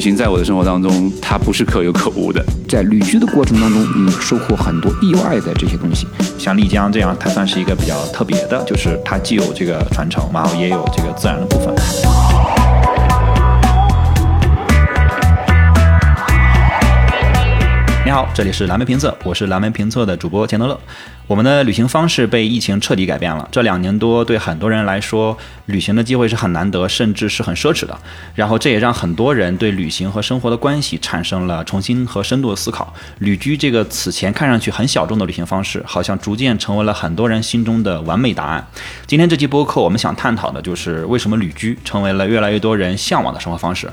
旅行在我的生活当中，它不是可有可无的。在旅居的过程当中，你收获很多意外的这些东西。像丽江这样，它算是一个比较特别的，就是它既有这个传承，然后也有这个自然的部分。你好，这里是蓝莓评测，我是蓝莓评测的主播钱德勒。我们的旅行方式被疫情彻底改变了，这两年多对很多人来说，旅行的机会是很难得，甚至是很奢侈的。然后这也让很多人对旅行和生活的关系产生了重新和深度的思考。旅居这个此前看上去很小众的旅行方式，好像逐渐成为了很多人心中的完美答案。今天这期播客，我们想探讨的就是为什么旅居成为了越来越多人向往的生活方式。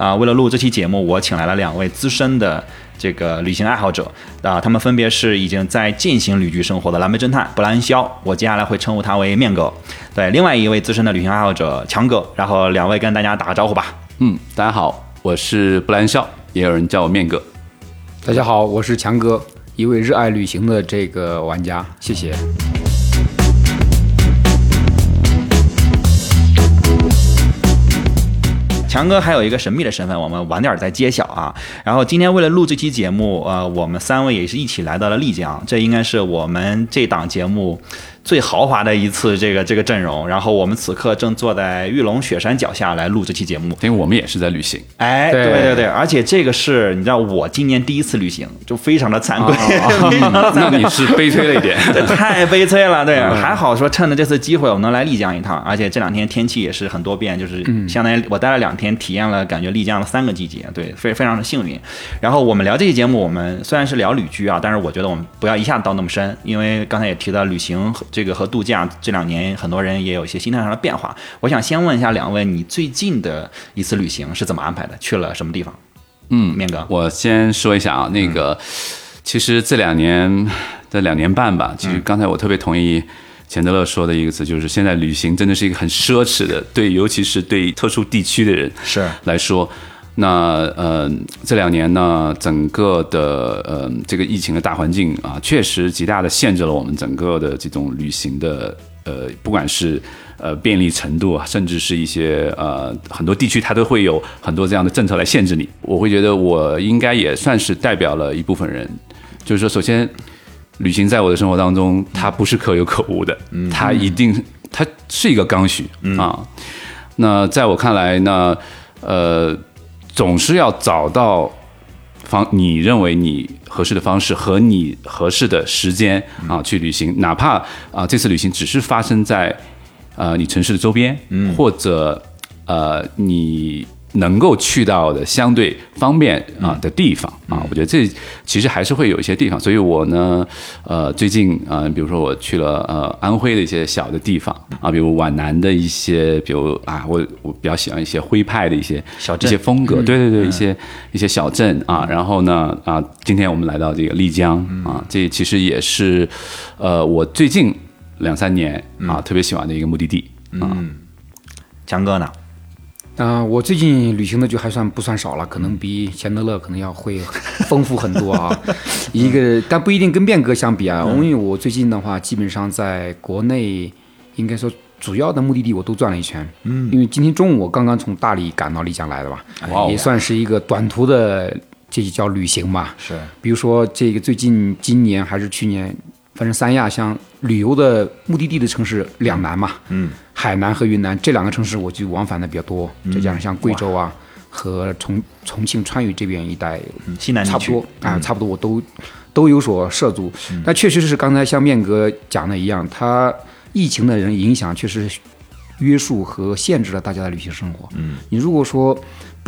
啊，为了录这期节目，我请来了两位资深的。这个旅行爱好者啊，他们分别是已经在进行旅居生活的蓝莓侦探布兰肖，我接下来会称呼他为面哥。对，另外一位资深的旅行爱好者强哥，然后两位跟大家打个招呼吧。嗯，大家好，我是布兰肖，也有人叫我面哥。大家好，我是强哥，一位热爱旅行的这个玩家，谢谢。强哥还有一个神秘的身份，我们晚点再揭晓啊。然后今天为了录这期节目，呃，我们三位也是一起来到了丽江，这应该是我们这档节目。最豪华的一次这个这个阵容，然后我们此刻正坐在玉龙雪山脚下来录这期节目，因为我们也是在旅行。哎，对对对，而且这个是你知道我今年第一次旅行，就非常的惭愧，那你是悲催了一点，太悲催了。对，还好说趁着这次机会我们能来丽江一趟，而且这两天天气也是很多变，就是相当于我待了两天，体验了感觉丽江的三个季节，对，非非常的幸运。然后我们聊这期节目，我们虽然是聊旅居啊，但是我觉得我们不要一下子到那么深，因为刚才也提到旅行。这个和度假这两年很多人也有一些心态上的变化。我想先问一下两位，你最近的一次旅行是怎么安排的？去了什么地方？嗯，面哥，我先说一下啊，那个其实这两年这两年半吧，其实刚才我特别同意钱德勒说的一个词，就是现在旅行真的是一个很奢侈的，对，尤其是对特殊地区的人是来说。那呃，这两年呢，整个的呃这个疫情的大环境啊，确实极大的限制了我们整个的这种旅行的呃，不管是呃便利程度啊，甚至是一些呃很多地区它都会有很多这样的政策来限制你。我会觉得我应该也算是代表了一部分人，就是说，首先旅行在我的生活当中，它不是可有可无的，它一定它是一个刚需啊。那在我看来呢，呃。总是要找到方你认为你合适的方式和你合适的时间啊去旅行，哪怕啊这次旅行只是发生在呃你城市的周边，或者呃你。能够去到的相对方便啊的地方啊，我觉得这其实还是会有一些地方，所以我呢，呃，最近啊，比如说我去了呃安徽的一些小的地方啊，比如皖南的一些，比如啊，我我比较喜欢一些徽派的一些小镇。一些风格，对对对，一些一些小镇啊，然后呢啊，今天我们来到这个丽江啊，这其实也是呃我最近两三年啊特别喜欢的一个目的地啊，强哥呢？啊，我最近旅行的就还算不算少了，可能比钱德勒可能要会丰富很多啊。一个，但不一定跟变革相比啊，因为我最近的话，基本上在国内，应该说主要的目的地我都转了一圈。嗯，因为今天中午我刚刚从大理赶到丽江来的吧，也算是一个短途的，这叫旅行吧。是，比如说这个最近今年还是去年。反正三亚像旅游的目的地的城市两难嘛，嗯，海南和云南这两个城市我就往返的比较多，再加上像贵州啊和重重庆川渝这边一带，西南差不多啊，差不多我都都有所涉足。但确实是刚才像面哥讲的一样，他疫情的人影响确实约束和限制了大家的旅行生活。嗯，你如果说。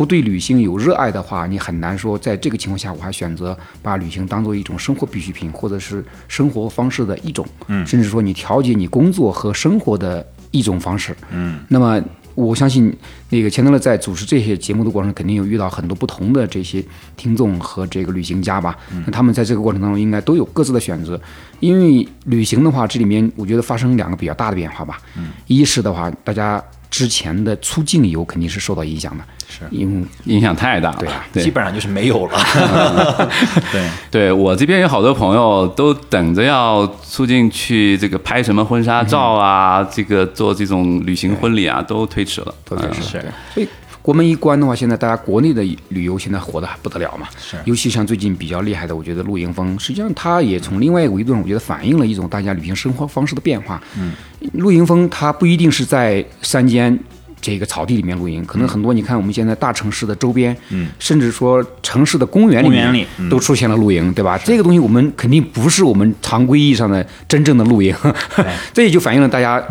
不对旅行有热爱的话，你很难说在这个情况下，我还选择把旅行当做一种生活必需品，或者是生活方式的一种，嗯，甚至说你调节你工作和生活的一种方式，嗯。那么我相信，那个钱德勒在主持这些节目的过程中，肯定有遇到很多不同的这些听众和这个旅行家吧。那他们在这个过程当中，应该都有各自的选择。因为旅行的话，这里面我觉得发生两个比较大的变化吧。嗯。一是的话，大家之前的出境游肯定是受到影响的。因为影响太大了。对基本上就是没有了。对，对我这边有好多朋友都等着要促进去这个拍什么婚纱照啊，这个做这种旅行婚礼啊，都推迟了。都推迟了是所以国门一关的话，现在大家国内的旅游现在火的还不得了嘛。是尤其像最近比较厉害的，我觉得露营风，实际上它也从另外一个维度上，我觉得反映了一种大家旅行生活方式的变化。嗯，露营风它不一定是在山间。这个草地里面露营，可能很多你看我们现在大城市的周边，嗯，甚至说城市的公园里面公园里嗯。都出现了露营，对吧？这个东西我们肯定不是我们常规意义上的真正的露营，这也就反映了大家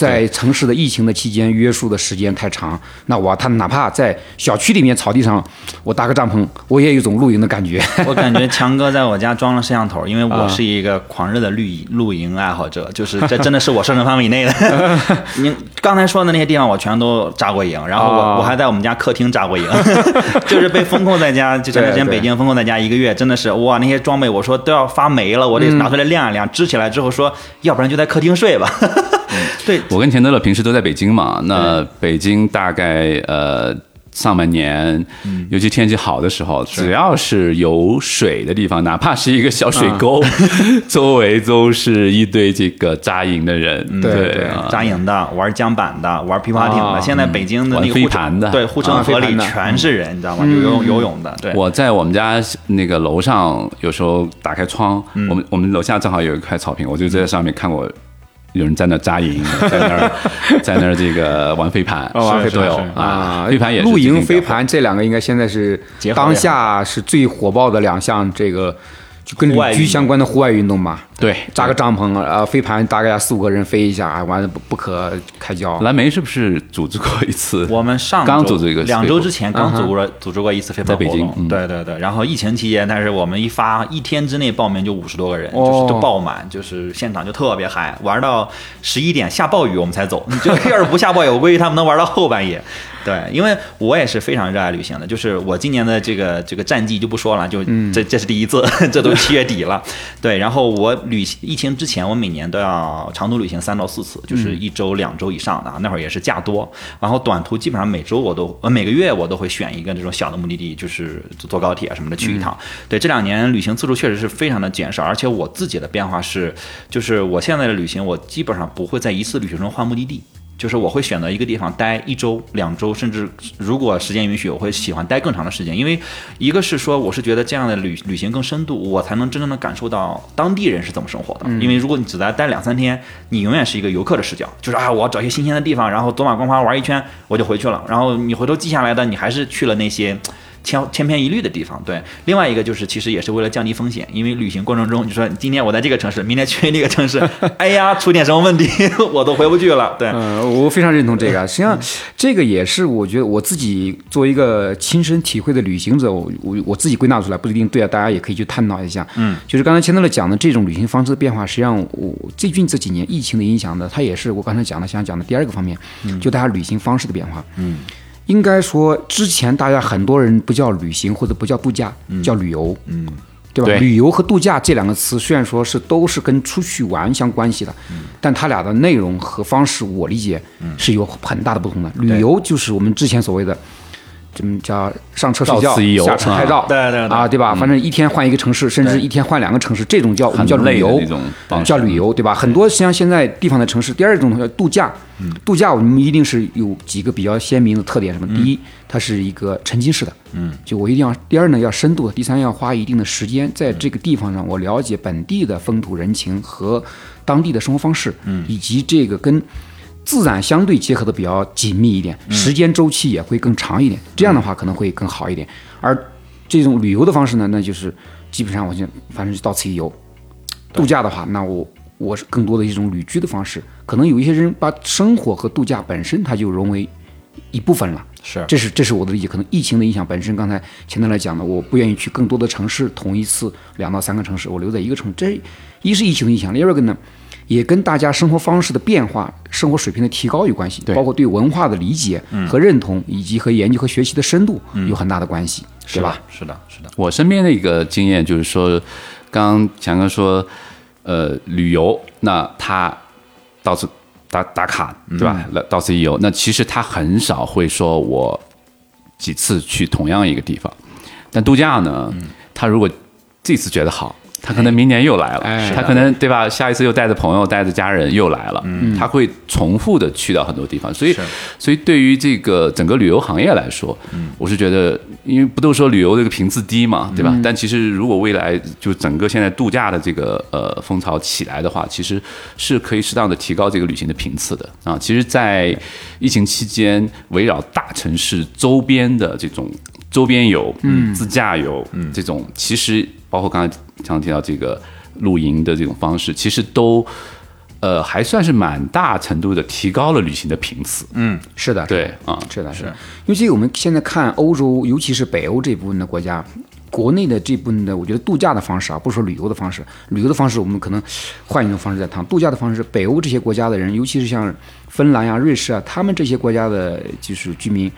在城市的疫情的期间约束的时间太长，那我他哪怕在小区里面草地上，我搭个帐篷，我也有一种露营的感觉。我感觉强哥在我家装了摄像头，因为我是一个狂热的露营露营爱好者，就是这真的是我射程范围以内的。你刚才说的那些地方，我全都扎过营，然后我、啊我还在我们家客厅扎过营，就是被封控在家，就前段时间北京封控在家一个月，真的是哇，那些装备我说都要发霉了，我得拿出来晾一晾，支起来之后说，要不然就在客厅睡吧。对，我跟钱德勒平时都在北京嘛，那北京大概呃上半年，尤其天气好的时候，只要是有水的地方，哪怕是一个小水沟，周围都是一堆这个扎营的人，对扎营的、玩桨板的、玩皮划艇的，啊。现在北京的那个护城盘的。对护城啊。河里全是人，你知道吗？游泳游泳的，对，我在我们家那个楼上，有时候打开窗，嗯。我们我们楼下正好有一块草坪，我就在上面看过有人在那扎营，在那儿 在那儿这个玩飞盘，哦玩飞盘有啊，飞盘也是露营、飞盘这两个应该现在是当下是最火爆的两项，这个就跟旅居相关的户外运动吧。对扎个帐篷啊，飞盘大概四五个人飞一下，啊完了不不可开交。蓝莓是不是组织过一次？我们上周刚组织一个两周之前刚组织了组织过一次飞盘在北京活动嗯对对对。然后疫情期间，但是我们一发一天之内报名就五十多个人，哦就是都爆满，就是现场就特别嗨，玩到十一点下暴雨我们才走。就要是不下暴雨，我估计他们能玩到后半夜。对，因为我也是非常热爱旅行的，就是我今年的这个这个战绩就不说了，就这这是第一次，这都七月底了。对，然后我旅行疫情之前，我每年都要长途旅行三到四次，就是一周、两周以上的啊。那会儿也是假多，然后短途基本上每周我都呃每个月我都会选一个这种小的目的地，就是坐坐高铁啊什么的去一趟。对，这两年旅行次数确实是非常的减少，而且我自己的变化是，就是我现在的旅行，我基本上不会在一次旅行中换目的地。就是我会选择一个地方待一周、两周，甚至如果时间允许，我会喜欢待更长的时间。因为一个是说，我是觉得这样的旅旅行更深度，我才能真正的感受到当地人是怎么生活的。因为如果你只在待两三天，你永远是一个游客的视角，就是啊，我要找一些新鲜的地方，然后走马观花玩一圈，我就回去了。然后你回头记下来的，你还是去了那些。千千篇一律的地方，对。另外一个就是，其实也是为了降低风险，因为旅行过程中，你说今天我在这个城市，明天去那个城市，哎呀，出点什么问题，我都回不去了。对，嗯，我非常认同这个。实际上，这个也是我觉得我自己作为一个亲身体会的旅行者，我我我自己归纳出来，不一定对啊，大家也可以去探讨一下。嗯，就是刚才钱德勒讲的这种旅行方式的变化，实际上我最近这几年疫情的影响呢，它也是我刚才讲的想讲的第二个方面，就大家旅行方式的变化。嗯。应该说，之前大家很多人不叫旅行或者不叫度假，叫旅游，嗯，对吧？对旅游和度假这两个词虽然说是都是跟出去玩相关系的，但它俩的内容和方式，我理解是有很大的不同的。旅游就是我们之前所谓的。怎么叫上车睡觉下车拍照，对对对。啊，对吧？反正一天换一个城市，甚至一天换两个城市，这种叫我们叫旅游叫旅游，对吧？很多像现在地方的城市，第二种叫度假，度假我们一定是有几个比较鲜明的特点，什么？第一，它是一个沉浸式的，嗯，就我一定要；第二呢，要深度的；第三，要花一定的时间在这个地方上，我了解本地的风土人情和当地的生活方式，嗯，以及这个跟。自然相对结合的比较紧密一点，时间周期也会更长一点，这样的话可能会更好一点。而这种旅游的方式呢，那就是基本上我就反正就到此一游。度假的话，那我我是更多的一种旅居的方式。可能有一些人把生活和度假本身它就融为一部分了。是这是这是我的理解。可能疫情的影响本身，刚才前头来讲的，我不愿意去更多的城市，同一次两到三个城市，我留在一个城市。这一是疫情的影响，第二个呢，也跟大家生活方式的变化、生活水平的提高有关系，对包括对文化的理解和认同，以及和研究和学习的深度有很大的关系，对吧？？是的，是的，我身边的一个经验就是说，刚刚强哥说，呃，旅游，那他到此打打卡，对吧？那到此一游，那其实他很少会说我几次去同样一个地方。但度假呢，他如果这次觉得好，他可能明年又来了，哎他可能对吧？下一次又带着朋友、带着家人又来了，他会重复的去到很多地方，所以，所以对于这个整个旅游行业来说，我是觉得，因为不都说旅游这个频次低嘛，对吧？但其实如果未来就整个现在度假的这个呃风潮起来的话，其实是可以适当的提高这个旅行的频次的啊。其实，在疫情期间，围绕大城市周边的这种周边游、嗯，自驾游，嗯，这种其实包括刚才常常提到这个露营的这种方式，其实都呃还算是蛮大程度的提高了旅行的频次。嗯，是的，对啊，是的，是的。因为这个我们现在看欧洲，尤其是北欧这部分的国家，国内的这部分的，我觉得度假的方式啊，不是说旅游的方式，旅游的方式我们可能换一种方式在谈，度假的方式，北欧这些国家的人，尤其是像芬兰呀、瑞士啊，他们这些国家的就是居民。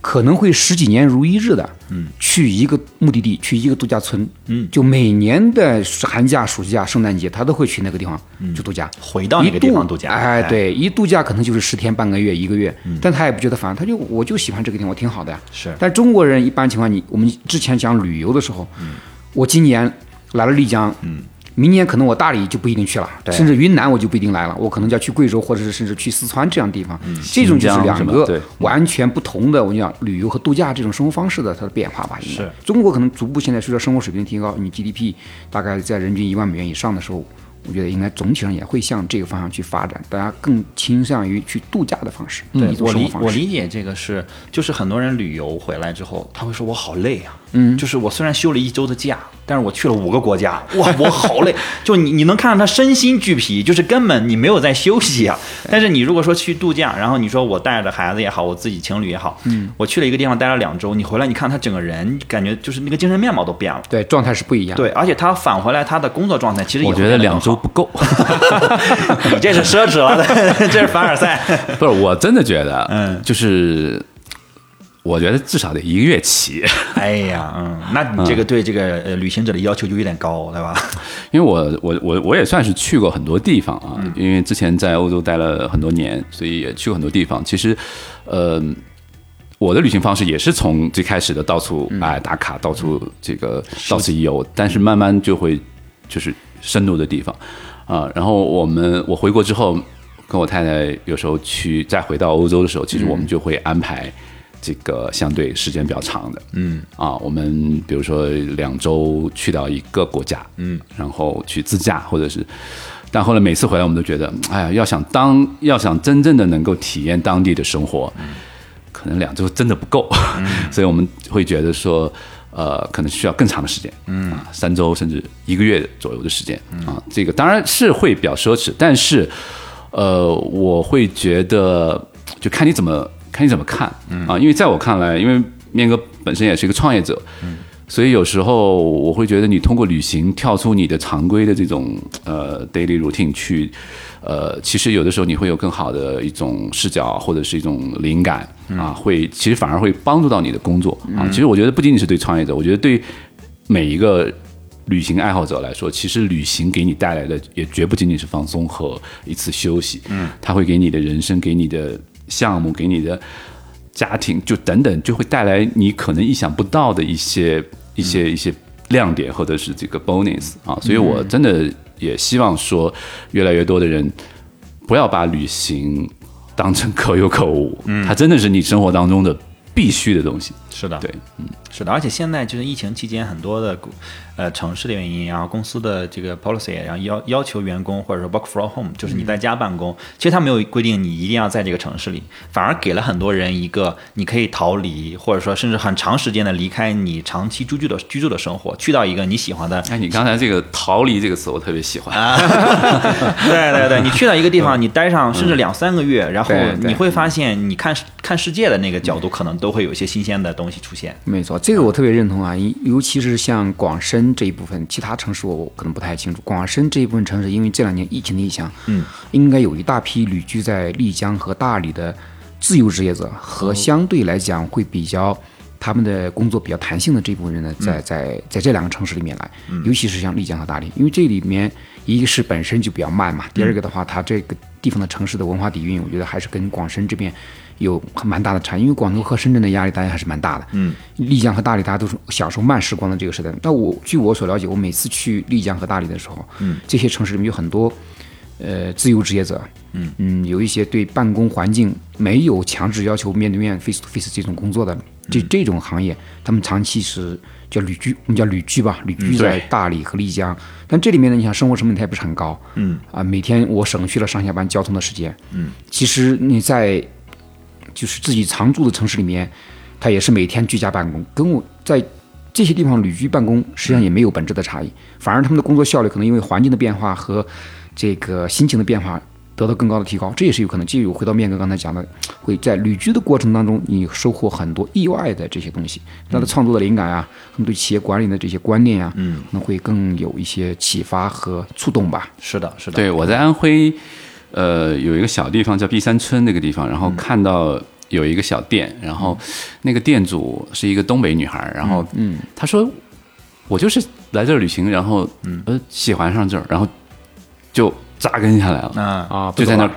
可能会十几年如一日的，嗯，去一个目的地，去一个度假村，嗯，就每年的寒假、暑假、圣诞节，他都会去那个地方去度假，回到那个地方度假。哎，对，一度假可能就是十天、半个月、一个月，但他也不觉得烦，他就我就喜欢这个地方，我挺好的呀。是，但中国人一般情况，你我们之前讲旅游的时候，我今年来了丽江，嗯。明年可能我大理就不一定去了，甚至云南我就不一定来了，我可能就要去贵州，或者是甚至去四川这样地方。这种就是两个完全不同的，我讲旅游和度假这种生活方式的它的变化吧。是中国可能逐步现在随着生活水平提高，你 GDP 大概在人均一万美元以上的时候。我觉得应该总体上也会向这个方向去发展，大家更倾向于去度假的方式。对我理我理解这个是，就是很多人旅游回来之后，他会说我好累啊，嗯，就是我虽然休了一周的假，但是我去了五个国家，哇，我好累。就你你能看到他身心俱疲，就是根本你没有在休息啊。但是你如果说去度假，然后你说我带着孩子也好，我自己情侣也好，嗯，我去了一个地方待了两周，你回来你看他整个人感觉就是那个精神面貌都变了，对，状态是不一样。对，而且他返回来他的工作状态其实我觉得两周。不够，你这是奢侈了，这是凡尔赛。不是，我真的觉得，嗯，就是我觉得至少得一个月起。哎呀，嗯，那你这个对这个呃旅行者的要求就有点高，对吧？因为我我我我也算是去过很多地方啊，因为之前在欧洲待了很多年，所以也去过很多地方。其实，呃，我的旅行方式也是从最开始的到处哎打卡，到处这个到此一游，但是慢慢就会就是。深入的地方，啊，然后我们我回国之后，跟我太太有时候去再回到欧洲的时候，其实我们就会安排这个相对时间比较长的，嗯，啊，我们比如说两周去到一个国家，嗯，然后去自驾或者是，但后来每次回来我们都觉得，哎呀，要想当要想真正的能够体验当地的生活，可能两周真的不够，所以我们会觉得说。呃，可能需要更长的时间，嗯，三周甚至一个月左右的时间啊，这个当然是会比较奢侈，但是，呃，我会觉得就看你怎么看你怎么看啊，因为在我看来，因为面哥本身也是一个创业者，嗯，所以有时候我会觉得你通过旅行跳出你的常规的这种呃 daily routine 去。呃，其实有的时候你会有更好的一种视角或者是一种灵感啊，会其实反而会帮助到你的工作啊。其实我觉得不仅仅是对创业者，我觉得对每一个旅行爱好者来说，其实旅行给你带来的也绝不仅仅是放松和一次休息，嗯，它会给你的人生、给你的项目、给你的家庭，就等等，就会带来你可能意想不到的一些一些一些亮点或者是这个 bonus 啊。所以我真的。也希望说，越来越多的人不要把旅行当成 可有可无，嗯，它真的是你生活当中的必须的东西。是的，对，嗯，是的，而且现在就是疫情期间，很多的。呃，城市的原因，然后公司的这个 policy，然后要要求员工或者说 work from home，就是你在家办公。其实他没有规定你一定要在这个城市里，反而给了很多人一个你可以逃离，或者说甚至很长时间的离开你长期居住的居住的生活，去到一个你喜欢的。哎，你刚才这个“逃离”这个词我特别喜欢。对对对，你去到一个地方，你待上甚至两三个月，然后你会发现，你看看世界的那个角度，可能都会有一些新鲜的东西出现。没错，这个我特别认同啊，尤其是像广深。这一部分其他城市我可能不太清楚。广深这一部分城市，因为这两年疫情的影响，嗯，应该有一大批旅居在丽江和大理的自由职业者和相对来讲会比较他们的工作比较弹性的这部分人呢，在在在这两个城市里面来，尤其是像丽江和大理，因为这里面一个是本身就比较慢嘛，第二个的话，它这个地方的城市的文化底蕴，我觉得还是跟广深这边有蛮大的差异。因为广州和深圳的压力大家还是蛮大的。嗯，丽江和大理大家都是享受慢时光的这个时代。但我据我所了解，我每次去丽江和大理的时候，嗯，这些城市里面有很多呃自由职业者，嗯嗯，有一些对办公环境没有强制要求面对面 face to face 这种工作的，这这种行业，他们长期是叫旅居，我们叫旅居吧，旅居在大理和丽江。但这里面呢，你想生活成本它也不是很高，嗯啊，每天我省去了上下班交通的时间，嗯，其实你在就是自己常住的城市里面，他也是每天居家办公，跟我在这些地方旅居办公实际上也没有本质的差异，反而他们的工作效率可能因为环境的变化和这个心情的变化得到更高的提高，这也是有可能。就有回到面哥刚才讲的，会在旅居的过程当中，你收获很多意外的这些东西，他的创作的灵感啊，他们对企业管理的这些观念呀，嗯，可能会更有一些启发和触动吧。是的，是的。对，我在安徽，呃，有一个小地方叫碧山村那个地方，然后看到有一个小店，然后那个店主是一个东北女孩，然后嗯，她说我就是来这儿旅行，然后呃喜欢上这儿，然后就扎根下来了，啊。啊，就在那儿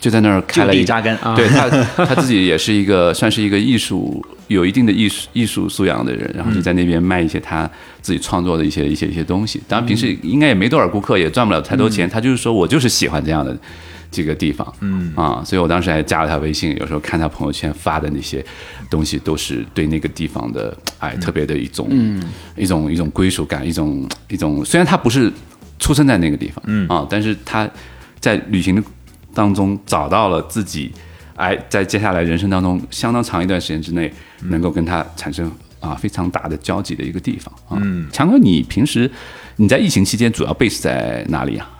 就在那儿开了一扎根啊。对他他自己也是一个 算是一个艺术有一定的艺术艺术素养的人，然后就在那边卖一些他自己创作的一些一些一些东西。当然平时应该也没多少顾客，也赚不了太多钱。他就是说我就是喜欢这样的这个地方，嗯。啊，所以我当时还加了他微信，有时候看他朋友圈发的那些东西，都是对那个地方的哎特别的一种一种一种归属感，一种一种虽然他不是出生在那个地方，嗯。啊，但是他在旅行的当中找到了自己，哎，在接下来人生当中相当长一段时间之内，能够跟他产生啊非常大的交集的一个地方啊。嗯，强哥，你平时你在疫情期间主要 base 在哪里啊？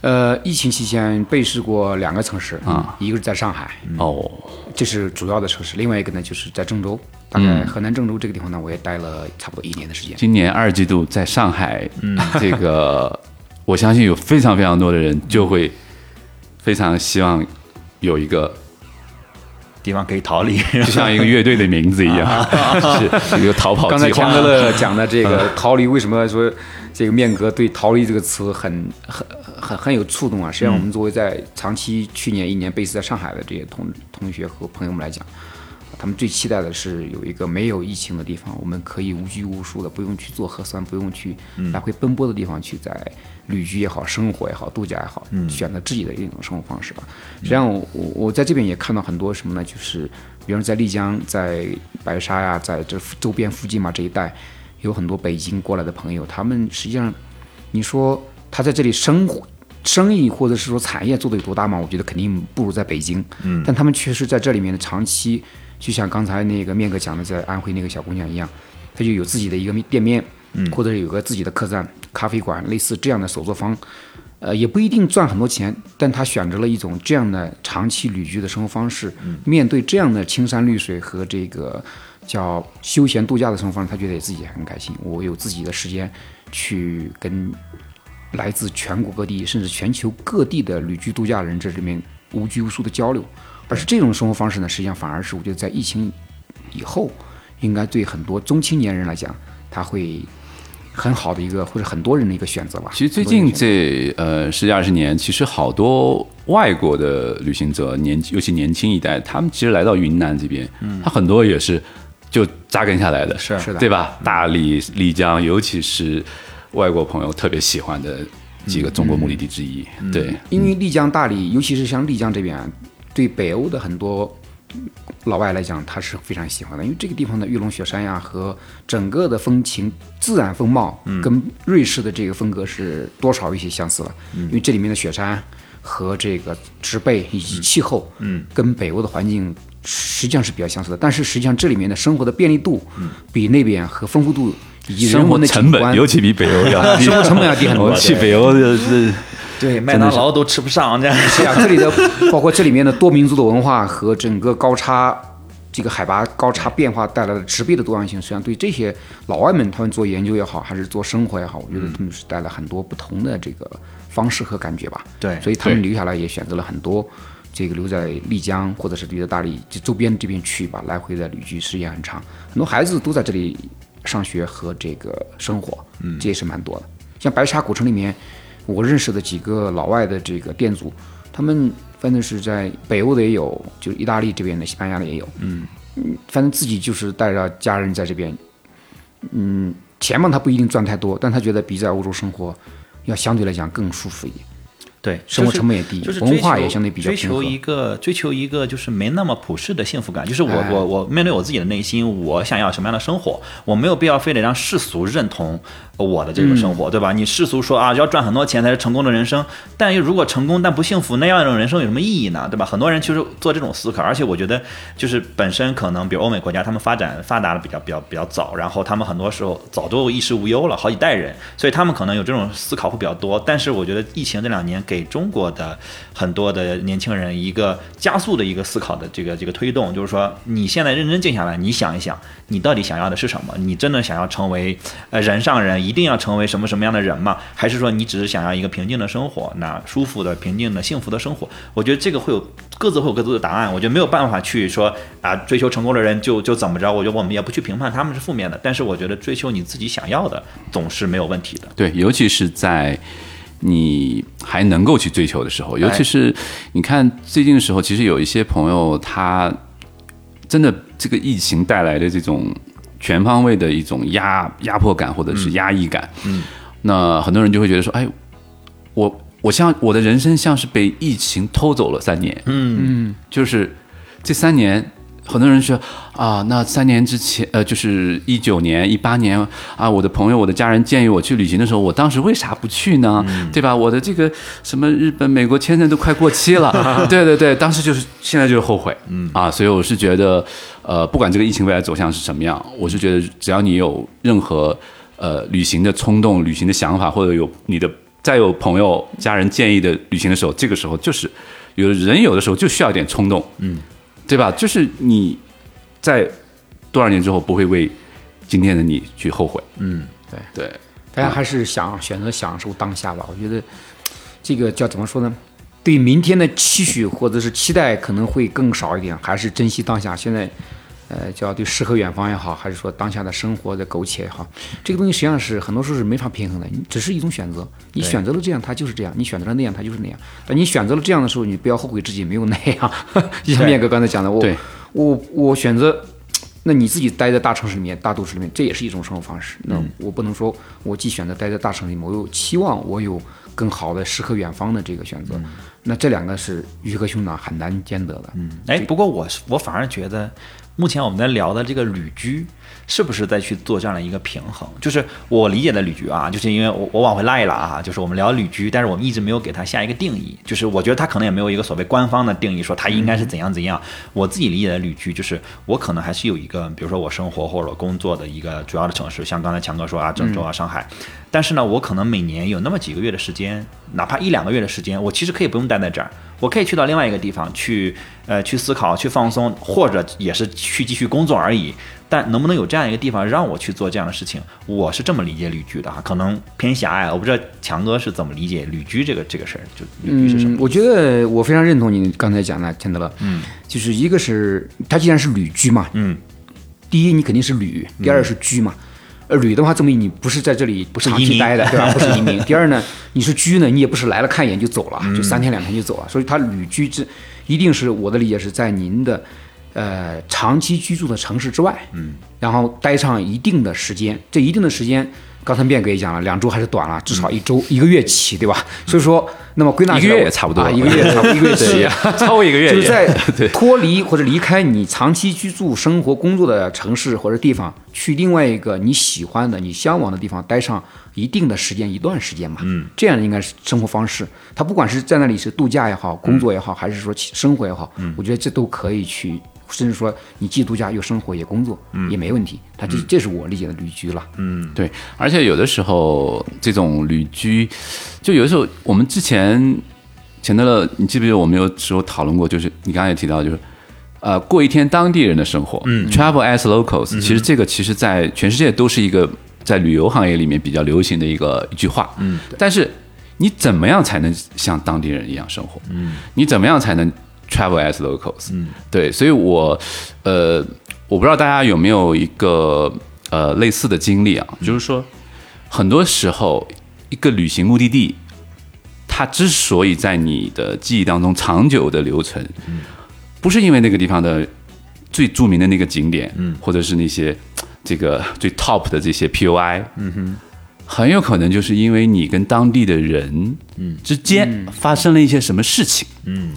呃，疫情期间背试过两个城市啊，一个是在上海，哦，这是主要的城市；另外一个呢，就是在郑州，大概河南郑州这个地方呢，我也待了差不多一年的时间。今年二季度在上海，这个我相信有非常非常多的人就会非常希望有一个，地方可以逃离，就像一个乐队的名字一样，是一个逃跑刚才计划。强哥乐讲的这个逃离，为什么说这个面哥对“逃离”这个词很很很很有触动啊？实际上，我们作为在长期去年一年 base 在上海的这些同同学和朋友们来讲，他们最期待的是有一个没有疫情的地方，我们可以无拘无束的，不用去做核酸，不用去来回奔波的地方，去在旅居也好、生活也好、度假也好，选择自己的一种生活方式吧。实际上，我我我在这边也看到很多什么呢？就是比如在丽江、在白沙呀，在这周边附近嘛这一带，有很多北京过来的朋友，他们实际上，你说他在这里生活。生意或者是说产业做的有多大吗？我觉得肯定不如在北京。嗯，但他们确实在这里面的长期，就像刚才那个面哥讲的，在安徽那个小姑娘一样，她就有自己的一个店面，嗯，或者有个自己的客栈、咖啡馆，类似这样的手作坊，呃，也不一定赚很多钱，但他选择了一种这样的长期旅居的生活方式，面对这样的青山绿水和这个叫休闲度假的生活方式，他觉得也自己很开心。我有自己的时间去跟来自全国各地甚至全球各地的旅居度假人这里面无拘无束的交流，而是这种生活方式呢，实际上反而是我觉得在疫情以后，应该对很多中青年人来讲，他会很好的一个或者很多人的一个选择吧。其实最近这呃十几二十年，其实好多外国的旅行者，年尤其年轻一代，他们其实来到云南这边，嗯，他很多也是就扎根下来的，是。是的。对吧？大理、丽江，尤其是外国朋友特别喜欢的几个中国目的地之一。对，因为丽江、大理，尤其是像丽江这边啊，对北欧的很多老外来讲，他是非常喜欢的，因为这个地方的玉龙雪山呀和整个的风情、自然风貌，跟瑞士的这个风格是多少有一些相似了。因为这里面的雪山和这个植被以及气候，嗯，跟北欧的环境实际上是比较相似的。但是实际上这里面的生活的便利度，比那边和丰富度以及人文的成本尤其比北欧要 低，生活成本要低很多 我去北欧的是对，麦当劳都吃不上，这样是啊，这里的 包括这里面的多民族的文化和整个高差这个海拔高差变化带来的植被的多样性，实际上对这些老外们他们做研究也好，还是做生活也好，我觉得他们是带来很多不同的这个方式和感觉吧。对所以他们留下来也选择了很多。这个留在丽江或者是留在大理这周边这边去吧，来回的旅居时间很长，很多孩子都在这里上学和这个生活，嗯，这也是蛮多的。像白沙古城里面，我认识的几个老外的这个店主，他们反正是在北欧的也有，就是意大利这边的、西班牙的也有，嗯反正自己就是带着家人在这边，嗯，钱嘛他不一定赚太多，但他觉得比在欧洲生活要相对来讲更舒服一点。对，生活成本也低就是文化也相对比较追求一个追求一个就是没那么普世的幸福感。就是我、哎我我面对我自己的内心，我想要什么样的生活，我没有必要非得让世俗认同我的这个生嗯活，对吧？你世俗说啊，要赚很多钱才是成功的人生，但又如果成功但不幸福，那样一种人生有什么意义呢？对吧？很多人其实做这种思考，而且我觉得就是本身可能比如欧美国家，他们发展发达的比较比较比较早，然后他们很多时候早都衣食无忧了，好几代人，所以他们可能有这种思考会比较多。但是我觉得疫情这两年给中国的很多的年轻人一个加速的一个思考的这个这个推动，就是说你现在认真静下来，你想一想，你到底想要的是什么？你真的想要成为呃 人上人，一定要成为什么什么样的人吗？还是说你只是想要一个平静的生活，那舒服的、平静的、幸福的生活？我觉得这个会有各自会有各自的答案。我觉得没有办法去说啊，追求成功的人就就怎么着。我觉得我们也不去评判他们是负面的，但是我觉得追求你自己想要的总是没有问题的。对，尤其是在你还能够去追求的时候，尤其是你看最近的时候，其实有一些朋友他真的这个疫情带来的这种全方位的一种压压迫感或者是压抑感，嗯，那很多人就会觉得说，哎，我我像我的人生像是被疫情偷走了三年，嗯，就是这三年。很多人说啊，那三年之前，呃，就是一九年、一八年啊，我的朋友、我的家人建议我去旅行的时候，我当时为啥不去呢？对吧？我的这个什么日本、美国签证都快过期了，对对对，当时就是现在就是后悔，嗯啊，所以我是觉得，呃，不管这个疫情未来走向是什么样，我是觉得只要你有任何呃旅行的冲动、旅行的想法，或者有你的再有朋友、家人建议的旅行的时候，这个时候就是有人有的时候就需要一点冲动，嗯。对吧？就是你在多少年之后不会为今天的你去后悔。嗯，对对，大家还是想选择享受当下吧。我觉得这个叫怎么说呢？对明天的期许或者是期待可能会更少一点，还是珍惜当下。现在，呃，叫对诗和远方也好，还是说当下的生活的苟且也好，这个东西实际上是很多时候是没法平衡的，你只是一种选择。你选择了这样，它就是这样；你选择了那样，它就是那样。但你选择了这样的时候，你不要后悔自己没有那样。就像面哥刚才讲的，我我我选择。那你自己待在大城市里面、大都市里面，这也是一种生活方式。那我不能说我既选择待在大城市里面，我又期望我有更好的诗和远方的这个选择。那这两个是鱼和熊掌很难兼得的。嗯，哎，不过我是我反而觉得，目前我们在聊的这个旅居，是不是在去做这样的一个平衡？就是我理解的旅居啊，就是因为我我往回拉一拉啊，就是我们聊旅居，但是我们一直没有给它下一个定义。就是我觉得它可能也没有一个所谓官方的定义，说它应该是怎样怎样。我自己理解的旅居，就是我可能还是有一个，比如说我生活或者我工作的一个主要的城市，像刚才强哥说啊，郑州啊、上海。但是呢，我可能每年有那么几个月的时间，哪怕一两个月的时间，我其实可以不用待在这儿，我可以去到另外一个地方去，呃，去思考、去放松，或者也是去继续工作而已。但能不能有这样一个地方让我去做这样的事情，我是这么理解旅居的哈，可能偏狭隘。我不知道强哥是怎么理解旅居这个这个事儿，就旅居是什么？嗯，我觉得我非常认同你刚才讲的，钱德勒。嗯，就是一个是它既然是旅居嘛，嗯，第一你肯定是旅，第二是居嘛。呃，旅的话，证明你不是在这里不长是长期待的，对吧？不是移民。第二呢，你是居呢，你也不是来了看一眼就走了，就三天两天就走了。所以他旅居这，一定是我的理解是在您的呃长期居住的城市之外，嗯，然后待上一定的时间。这一定的时间，刚才面哥也讲了，两周还是短了，至少一周、一个月起，对吧？所以说，那么归纳一个起来我月也差不多啊，一个月差不多 一个月起。超过一个月就是在 脱离或者离开你长期居住、生活、工作的城市或者地方，去另外一个你喜欢的、你向往的地方待上一定的时间、一段时间嘛。嗯，这样应该是生活方式。他不管是在那里是度假也好、工作也好，还是说生活也好，我觉得这都可以去，甚至说你既度假又生活也工作，也没问题。他这这是我理解的旅居了。嗯，对，而且有的时候这种旅居，就有的时候我们之前钱德勒，你记不记得我们有时候讨论过，就是你刚才也提到，就是呃过一天当地人的生活，嗯，travel as locals，、其实这个其实在全世界都是一个在旅游行业里面比较流行的一个一句话，嗯，但是你怎么样才能像当地人一样生活？嗯，你怎么样才能 travel as locals？嗯，对，所以我呃，我不知道大家有没有一个呃类似的经历啊，就是说很多时候一个旅行目的地它之所以在你的记忆当中长久的留存，不是因为那个地方的最著名的那个景点，嗯，或者是那些这个最 top 的这些 POI，嗯哼，很有可能就是因为你跟当地的人，嗯，之间发生了一些什么事情，嗯，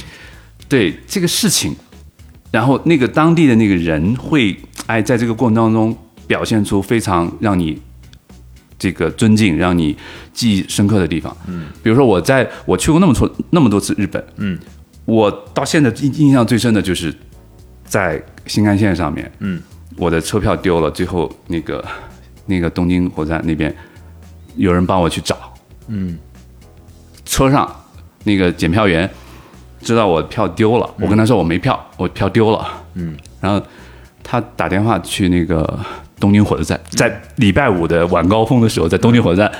对这个事情，然后那个当地的那个人会，哎，在这个过程当中表现出非常让你这个尊敬、让你记忆深刻的地方。嗯，比如说我在我去过那么多那么多次日本，嗯，我到现在印印象最深的就是在新干线上面，嗯，我的车票丢了，最后那个那个东京火车站那边有人帮我去找，嗯，车上那个检票员知道我票丢了，我跟他说我没票，我票丢了，嗯，然后他打电话去那个东京火车站，在礼拜五的晚高峰的时候，在东京火车站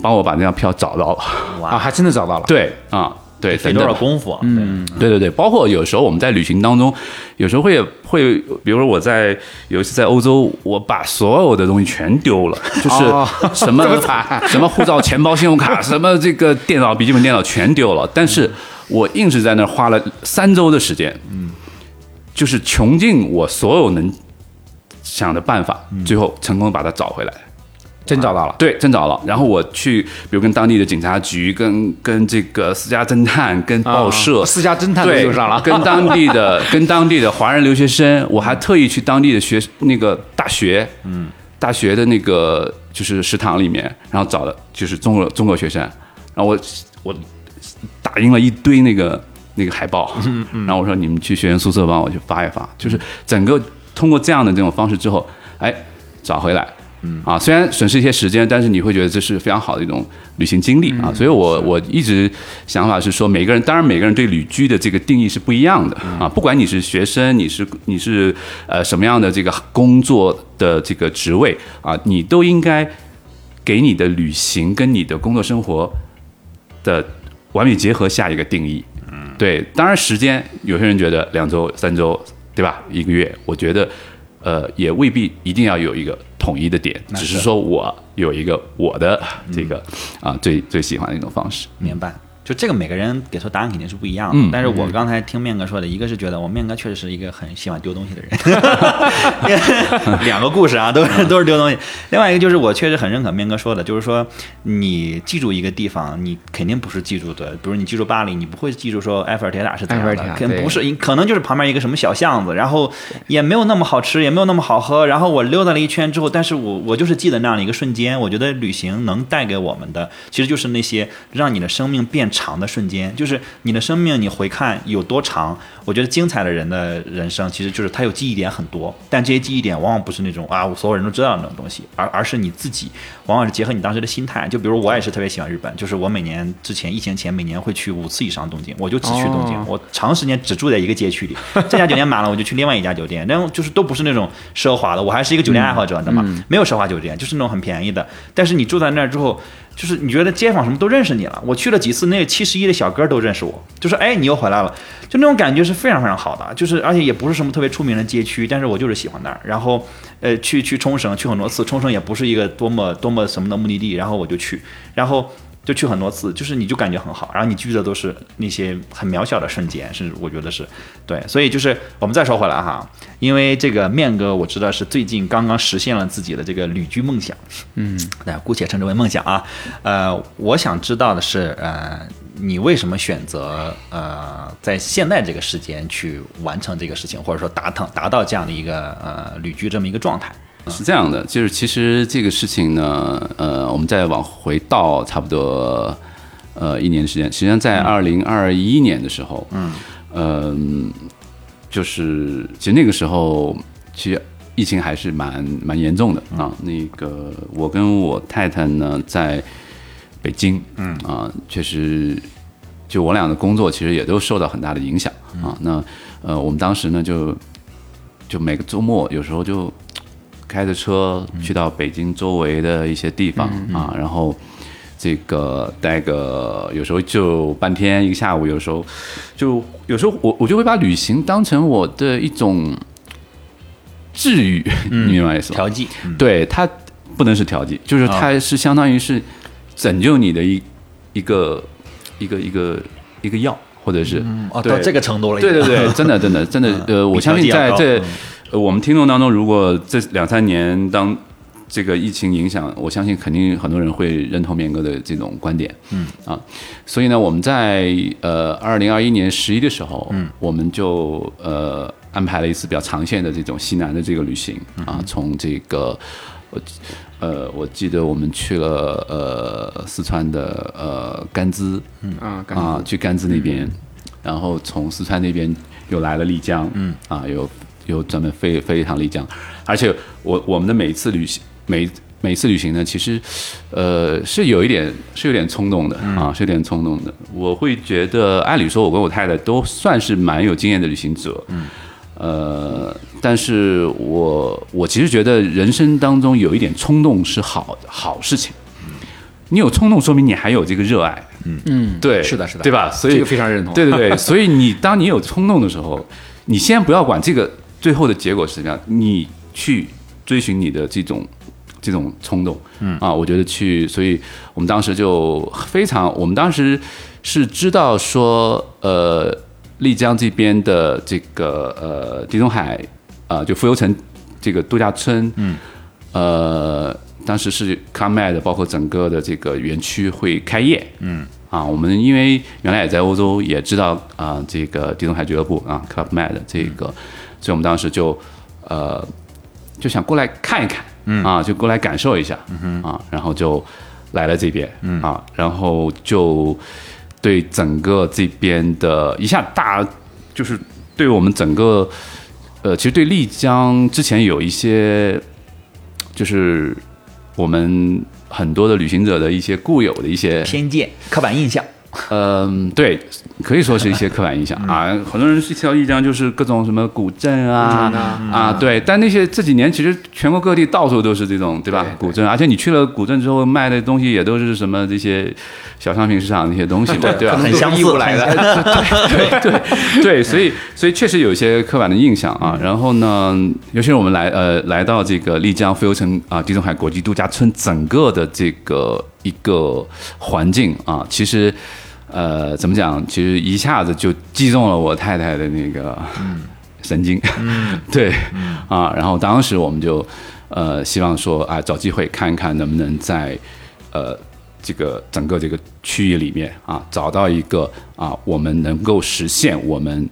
帮我把那张票找到了，哇，还真的找到了。对啊，对，费多少功夫啊？嗯，对。对对，包括有时候我们在旅行当中，有时候会会，比如说我在有一次在欧洲，我把所有的东西全丢了，就是哦什么什么护照、钱包、信用卡，什么这个电脑、笔记本电脑全丢了，但是我硬是在那儿花了三周的时间，嗯，就是穷尽我所有能想的办法，最后成功把它找回来。真找到了。对，真找了。然后我去，比如跟当地的警察局、跟跟这个私家侦探、跟报社、啊私家侦探都对用上了跟当地的 跟当地的华人留学生，我还特意去当地的学那个大学，嗯，大学的那个就是食堂里面，然后找的就是中国中国学生，然后我我打印了一堆那个那个海报，然后我说你们去学员宿舍帮我去发一发，就是整个通过这样的这种方式之后，哎，找回来。嗯啊，虽然损失一些时间，但是你会觉得这是非常好的一种旅行经历啊。所以我我一直想法是说，每个人当然每个人对旅居的这个定义是不一样的啊。不管你是学生，你是你是呃什么样的这个工作的这个职位啊，你都应该给你的旅行跟你的工作生活的完美结合下一个定义。嗯，对，当然时间有些人觉得两周、三周，对吧？一个月，我觉得呃也未必一定要有一个统一的点，只是说我有一个我的这个啊、最最喜欢的一种方式。明白。就这个每个人给出答案肯定是不一样的，嗯但是我刚才听面哥说的，一个是觉得我面哥确实是一个很喜欢丢东西的人，两个故事啊，都是都是丢东西。另外一个就是我确实很认可面哥说的，就是说你记住一个地方，你肯定不是记住的，比如你记住巴黎，你不会记住说埃菲尔铁塔是怎样的埃菲尔铁，塔对肯不是，可能就是旁边一个什么小巷子，然后也没有那么好吃，也没有那么好喝，然后我溜达了一圈之后，但是我我就是记得那样的一个瞬间。我觉得旅行能带给我们的，其实就是那些让你的生命变长长的瞬间，就是你的生命你回看有多长。我觉得精彩的人的人生，其实就是他有记忆点很多，但这些记忆点往往不是那种啊，我所有人都知道的那种东西，而而是你自己，往往是结合你当时的心态。就比如我也是特别喜欢日本，就是我每年之前疫情前每年会去五次以上东京，我就只去东京，哦我长时间只住在一个街区里，这家酒店满了我就去另外一家酒店，然后就是都不是那种奢华的，我还是一个酒店爱好者，你知道吗？没有奢华酒店，就是那种很便宜的。但是你住在那儿之后，就是你觉得街坊什么都认识你了。我去了几次，那个七十一的小哥都认识我，就说哎你又回来了，就那种感觉是非常非常好的，就是而且也不是什么特别出名的街区，但是我就是喜欢那儿。然后呃去去冲绳去很多次，冲绳也不是一个多么多么什么的目的地，然后我就去，然后。就去很多次，就是你就感觉很好，然后你记的都是那些很渺小的瞬间，是我觉得是对，所以就是我们再说回来哈，因为这个面哥我知道是最近刚刚实现了自己的这个旅居梦想，嗯，那姑且称之为梦想啊，呃，我想知道的是，呃，你为什么选择呃在现在这个时间去完成这个事情，或者说达成达到这样的一个呃旅居这么一个状态？是这样的，就是其实这个事情呢，呃，我们再往回到差不多呃一年的时间，实际上在二零二一年的时候，嗯，呃就是其实那个时候其实疫情还是蛮蛮严重的啊。那个我跟我太太呢在北京，嗯。啊，确实就我俩的工作其实也都受到很大的影响啊。那呃，我们当时呢就就每个周末有时候就开着车去到北京周围的一些地方啊，然后这个待个有时候就半天一个下午，有时候就有时候我我就会把旅行当成我的一种治愈，你明白意思吗？调剂，对，它不能是调剂，就是它是相当于是拯救你的一一个一个一个一个药，或者是哦，对到这个程度了，对对对，真的真的真的，呃，我相信在这呃我们听众当中，如果这两三年当这个疫情影响，我相信肯定很多人会认同面哥的这种观点，嗯。啊，所以呢，我们在呃二零二一年十一的时候，嗯，我们就呃安排了一次比较长线的这种西南的这个旅行啊，从这个我呃我记得我们去了呃四川的呃甘孜，啊，感啊，去甘孜那边，然后从四川那边又来了丽江，嗯，啊，又又专门飞飞一趟丽江，而且我我们的每一次旅行，每每一次旅行呢，其实，呃，是有一点是有点冲动的啊，是有点冲动的。我会觉得，按理说，我跟我太太都算是蛮有经验的旅行者，嗯，呃，但是我我其实觉得人生当中有一点冲动是好好事情。你有冲动，说明你还有这个热爱。嗯，对，是的，是的，对吧？所以这个非常认同。对对对，所以你当你有冲动的时候，你先不要管这个最后的结果是什么样，你去追寻你的这种这种冲动，嗯啊，我觉得去，所以我们当时就非常，我们当时是知道说，呃，丽江这边的这个呃地中海啊、就浮游城这个度假村，嗯，呃，当时是 ComEd 包括整个的这个园区会开业，嗯。啊，我们因为原来也在欧洲，也知道啊、这个地中海俱乐部啊 Club Med 这个，所以我们当时就呃就想过来看一看，嗯。啊，就过来感受一下，嗯啊，然后就来了这边，嗯。啊，然后就对整个这边的一下大，就是对我们整个呃，其实对丽江之前有一些就是我们很多的旅行者的一些固有的一些偏见、刻板印象，嗯，对，可以说是一些刻板印象啊。很多人去到丽江就是各种什么古镇啊啊，对。但那些这几年其实全国各地到处都是这种，对吧？古镇，而且你去了古镇之后卖的东西也都是什么这些小商品市场那些东西嘛，对吧？很相似义乌来的，对对对，所以所以确实有一些刻板的印象啊。然后呢，尤其是我们来呃来到这个丽江浮游城啊地中海国际度假村整个的这个一个环境啊，其实呃怎么讲，其实一下子就击中了我太太的那个神经，对啊。然后当时我们就呃希望说啊找机会看一看能不能在呃。这个整个这个区域里面啊，找到一个啊，我们能够实现我们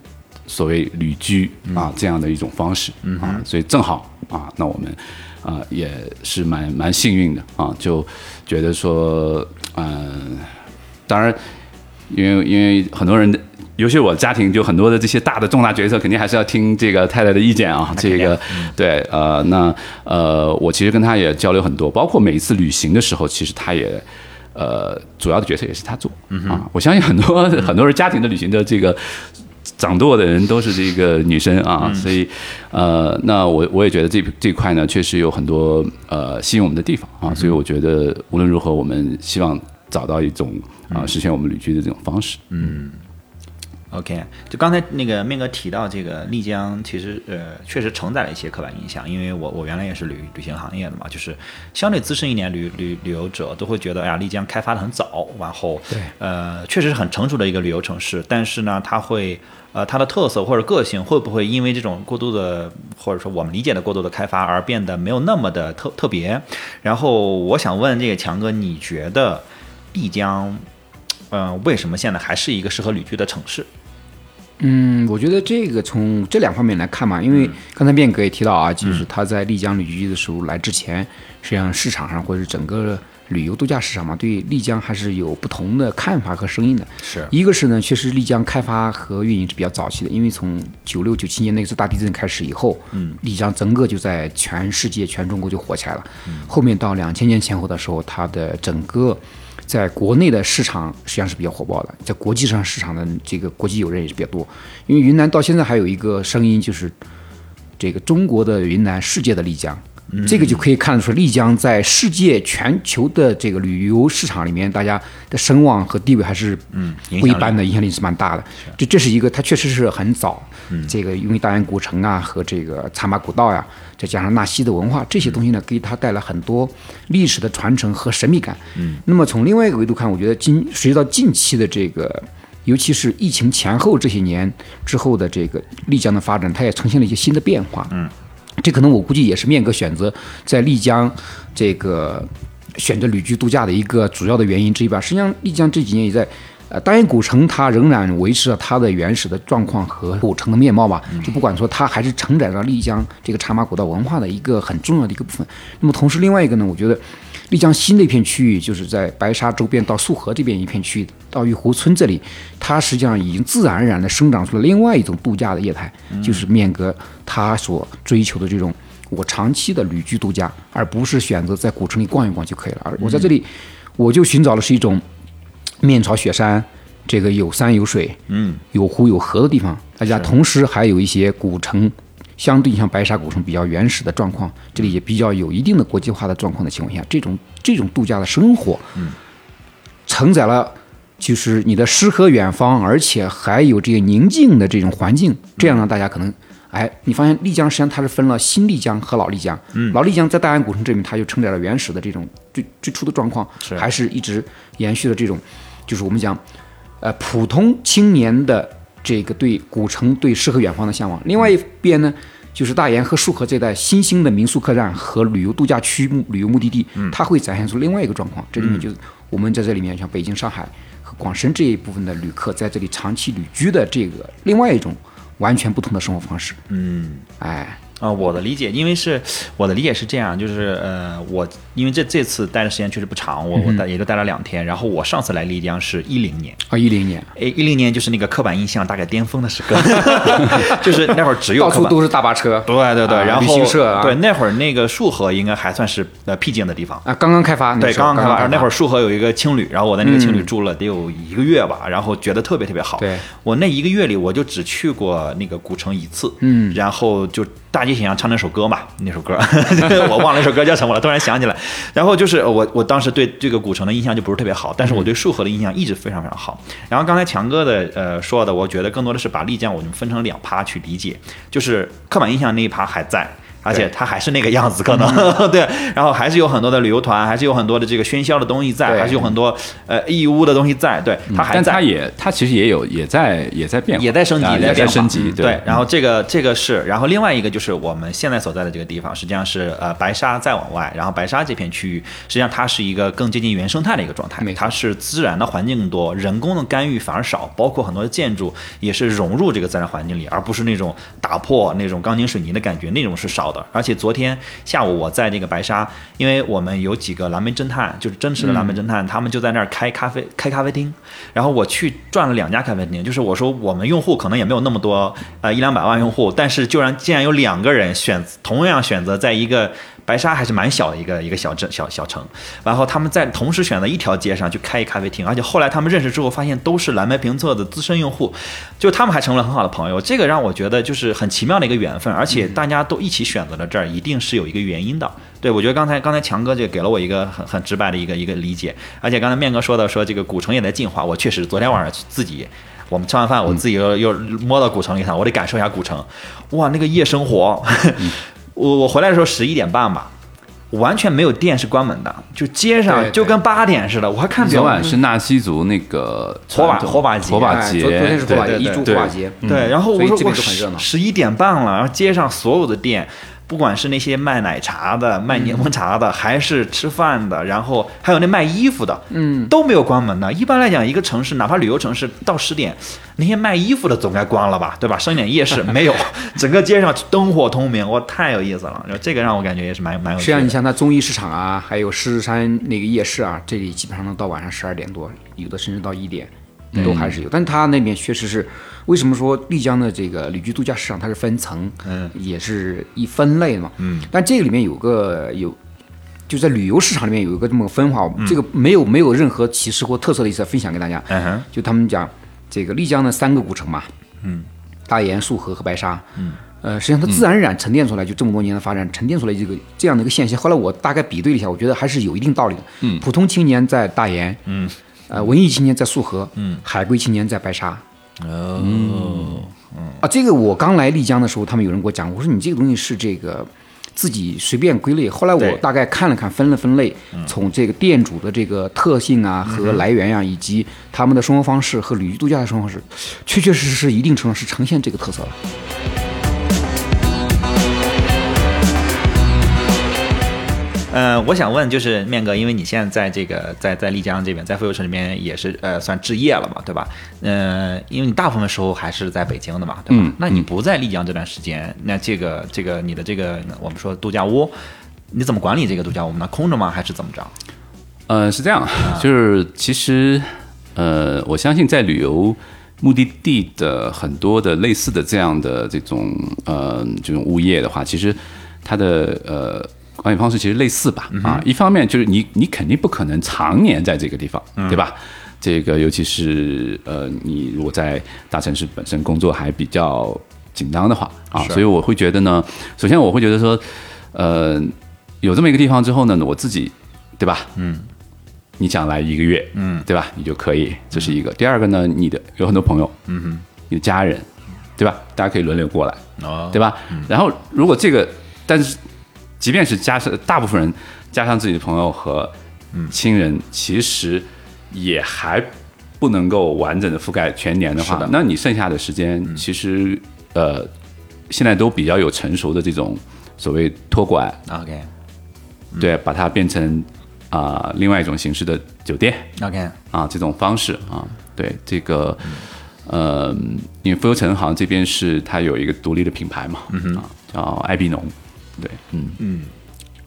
所谓旅居啊这样的一种方式啊，所以正好啊，那我们啊也是蛮蛮幸运的啊，就觉得说，嗯、当然，因为因为很多人的，尤其我家庭就很多的这些大的重大决策，肯定还是要听这个太太的意见啊。这个对呃，那呃，我其实跟她也交流很多，包括每一次旅行的时候，其实她也。呃，主要的决策也是她做、啊，我相信很多很多人家庭的旅行的这个掌舵的人都是这个女生啊，所以呃，那我我也觉得这这块呢，确实有很多呃吸引我们的地方啊，所以我觉得无论如何，我们希望找到一种啊、实现我们旅居的这种方式。嗯。OK，就刚才那个面哥提到这个丽江，其实呃确实承载了一些刻板印象，因为我我原来也是旅旅行行业的嘛，就是相对资深一点旅旅旅游者都会觉得，哎呀，丽江开发的很早，然后对呃确实是很成熟的一个旅游城市，但是呢，它会呃它的特色或者个性会不会因为这种过度的或者说我们理解的过度的开发而变得没有那么的特特别？然后我想问这个强哥，你觉得丽江？嗯、为什么现在还是一个适合旅居的城市？嗯，我觉得这个从这两方面来看嘛，因为刚才变哥也提到啊，就是他在丽江旅居的时候来之前，实际上市场上或者整个旅游度假市场嘛，对丽江还是有不同的看法和声音的。是一个是呢，确实丽江开发和运营是比较早期的，因为从九六九七年那次大地震开始以后，嗯，丽江整个就在全世界、全中国就火起来了。后面到两千年前后的时候，它的整个在国内的市场实际上是比较火爆的，在国际上市场的这个国际友人也是比较多。因为云南到现在还有一个声音，就是这个中国的云南，世界的丽江。这个就可以看得出，丽江在世界全球的这个旅游市场里面，大家的声望和地位还是不一般的，影响力是蛮大的。这这是一个，它确实是很早。这个因为大研古城啊和这个茶马古道呀、再加上纳西的文化这些东西呢，给它带来很多历史的传承和神秘感。嗯，那么从另外一个维度看，我觉得近随着近期的这个。尤其是疫情前后这些年之后的这个丽江的发展，它也呈现了一些新的变化。嗯，这可能我估计也是面哥选择在丽江这个选择旅居度假的一个主要的原因之一吧。实际上，丽江这几年也在，呃，大研古城它仍然维持了它的原始的状况和古城的面貌吧。就不管说它还是承载着丽江这个茶马古道文化的一个很重要的一个部分。那么同时，另外一个呢，我觉得丽江新的一片区域，就是在白沙周边到束河这边一片区域，到玉湖村这里，它实际上已经自然而然的生长出了另外一种度假的业态，就是面哥他所追求的这种我长期的旅居度假，而不是选择在古城里逛一逛就可以了。而我在这里，我就寻找的是一种面朝雪山，这个有山有水，嗯，有湖有河的地方，大家同时还有一些古城。相对像白沙古城比较原始的状况，这里也比较有一定的国际化的状况的情况下，这种这种度假的生活，嗯，承载了就是你的诗和远方，而且还有这个宁静的这种环境，这样呢大家可能，哎，你发现丽江实际上它是分了新丽江和老丽江，嗯，老丽江在大安古城这边，它就承载了原始的这种最最初的状况，是还是一直延续的这种，就是我们讲，呃，普通青年的。这个对古城、对诗和远方的向往。另外一边呢，就是大研和束河这带新兴的民宿客栈和旅游度假区、旅游目的地，它会展现出另外一个状况。这里面就是我们在这里面，像北京、上海和广深这一部分的旅客在这里长期旅居的这个另外一种完全不同的生活方式。嗯，哎。啊，我的理解，因为是我的理解是这样，就是呃，我因为这这次待的时间确实不长，我我待也就待了两天。然后我上次来丽江是一零年啊，一零年，哎，一零年就是那个刻板印象大概巅峰的时刻 就是那会儿只有到处都是大巴车，对对对，然后旅行社，对那会儿那个束河应该还算是呃僻静的地方啊，刚刚开发，对，刚刚开发。那会儿束河有一个青旅，然后我在那个青旅住了得有一个月吧，然后觉得特别特别好。对，我那一个月里我就只去过那个古城一次，嗯，然后就。大一起唱那首歌嘛，那首歌 我忘了那首歌叫什么了，突然想起来。然后就是我我当时对这个古城的印象就不是特别好，但是我对束河的印象一直非常非常好。然后刚才强哥的呃说的，我觉得更多的是把丽江我们分成两趴去理解，就是刻板印象那一趴还在。而且它还是那个样子，可能 对，然后还是有很多的旅游团，还是有很多的这个喧嚣的东西在，还是有很多呃义乌的东西在，对，它还在，它也它其实也有也在也在变，也在升级，也在升级，对。然后这个这个是，然后另外一个就是我们现在所在的这个地方，实际上是呃白沙再往外，然后白沙这片区域，实际上它是一个更接近原生态的一个状态，它是自然的环境更多，人工的干预反而少，包括很多的建筑也是融入这个自然环境里，而不是那种打破那种钢筋水泥的感觉，那种是少的。而且昨天。下午我在那个白沙，因为我们有几个蓝莓侦探，就是真实的蓝莓侦探，他们就在那儿开咖啡开咖啡厅，然后我去转了两家咖啡厅，就是我说我们用户可能也没有那么多，呃一两百万用户，但是居然竟然有两个人选同样选择在一个。白沙还是蛮小的一个一个小镇小小城，然后他们在同时选择一条街上去开一咖啡厅，而且后来他们认识之后发现都是蓝莓评测的资深用户，就他们还成了很好的朋友。这个让我觉得就是很奇妙的一个缘分，而且大家都一起选择了这儿，一定是有一个原因的。对我觉得刚才刚才强哥就给了我一个很很直白的一个一个理解，而且刚才面哥说的说这个古城也在进化，我确实昨天晚上自己我们吃完饭，我自己又又摸到古城里头，我得感受一下古城，哇，那个夜生活。我我回来的时候十一点半吧，完全没有店是关门的，就街上就跟八点似的。我还看昨晚是纳西族那个火把火把节，火把节，昨天是火把节，一柱火把节。对，然后我说我十一点半了，然后街上所有的店。不管是那些卖奶茶的、卖柠檬茶的，还是吃饭的，然后还有那卖衣服的，嗯，都没有关门的。一般来讲，一个城市，哪怕旅游城市，到十点，那些卖衣服的总该关了吧，对吧？剩点夜市没有，整个街上灯火通明，哇，太有意思了。这个让我感觉也是蛮蛮有。实际上，你像它综艺市场啊，还有狮子山那个夜市啊，这里基本上能到晚上十二点多，有的甚至到一点。都还是有，但它那边确实是，为什么说丽江的这个旅居度假市场它是分层，嗯，也是一分类的嘛，嗯，但这个里面有个有，就在旅游市场里面有一个这么个分化，这个没有没有任何歧视或特色的意思，分享给大家，嗯哼，就他们讲这个丽江的三个古城嘛，嗯，大研、束河和白沙，嗯，呃，实际上它自然而然沉淀出来，就这么多年的发展沉淀出来这个这样的一个现象。后来我大概比对了一下，我觉得还是有一定道理的，嗯，普通青年在大研，嗯。呃，文艺青年在束河，嗯，海归青年在白沙，哦，嗯啊，这个我刚来丽江的时候，他们有人给我讲，我说你这个东西是这个自己随便归类。后来我大概看了看，分了分类，从这个店主的这个特性啊和来源呀、以及他们的生活方式和旅居度假的生活方式，确确实实是一定程度上是呈现这个特色了。呃，我想问就是面哥，因为你现在在这个在在丽江这边，在富游城里面也是呃算置业了嘛，对吧？呃，因为你大部分时候还是在北京的嘛，对吧？嗯那你不在丽江这段时间，那这个这个你的这个我们说度假屋，你怎么管理这个度假屋呢？空着吗？还是怎么着？呃，是这样，就是其实呃，我相信在旅游目的地的很多的类似的这样的这种呃这种物业的话，其实它的呃管理方式其实类似吧啊。一方面就是你你肯定不可能常年在这个地方，对吧？这个尤其是呃，你如果在大城市本身工作还比较紧张的话啊，所以我会觉得呢，首先我会觉得说，呃，有这么一个地方之后呢，我自己对吧？嗯，你想来一个月，嗯，对吧？你就可以，这是一个。第二个呢，你的有很多朋友，嗯哼，你的家人，对吧？大家可以轮流过来，哦对吧？然后如果这个，但是即便是加上大部分人加上自己的朋友和亲人，其实也还不能够完整的覆盖全年的话，的。那你剩下的时间，其实呃，现在都比较有成熟的这种所谓托管，OK。对，把它变成啊、另外一种形式的酒店 OK，啊这种方式啊，对这个。呃，因为富游城好像这边是它有一个独立的品牌嘛，嗯、啊，叫艾比农，对，嗯。嗯，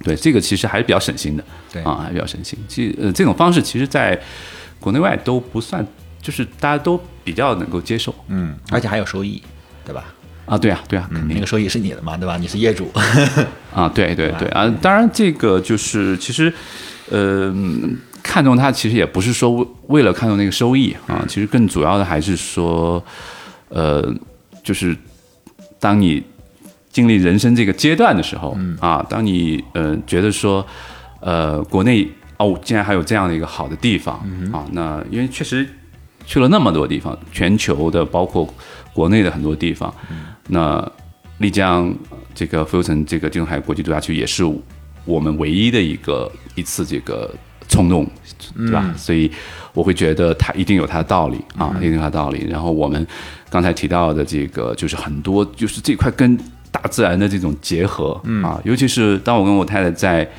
对，这个其实还是比较省心的，对啊，还比较省心。其呃这种方式其实在国内外都不算，就是大家都比较能够接受嗯，而且还有收益，对吧？啊，对啊，对啊，肯定那个收益是你的嘛，对吧？你是业主，啊，对对对啊，当然这个就是其实，呃，看中它其实也不是说为为了看中那个收益啊，其实更主要的还是说，呃，就是当你经历人生这个阶段的时候，啊，当你呃觉得说，呃，国内哦，竟然还有这样的一个好的地方啊，那因为确实去了那么多地方，全球的包括国内的很多地方，那丽江呃这个富游城这个地中海国际度假区也是我们唯一的一个一次这个冲动，对吧？所以我会觉得它一定有它的道理啊，一定有它的道理。然后我们刚才提到的这个，就是很多就是这块跟大自然的这种结合啊，尤其是当我跟我太太在。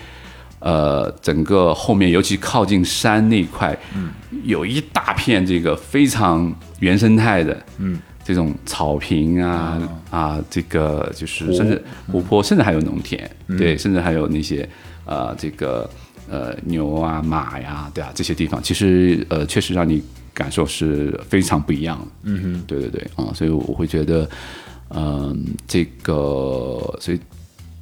呃，整个后面，尤其靠近山那一块，有一大片这个非常原生态的，嗯，这种草坪啊、啊，这个就是甚至湖泊，甚至还有农田，对，甚至还有那些呃，这个呃牛啊、马呀，对啊，这些地方，其实呃，确实让你感受是非常不一样的。嗯哼，对对对啊、所以我会觉得，嗯、这个所以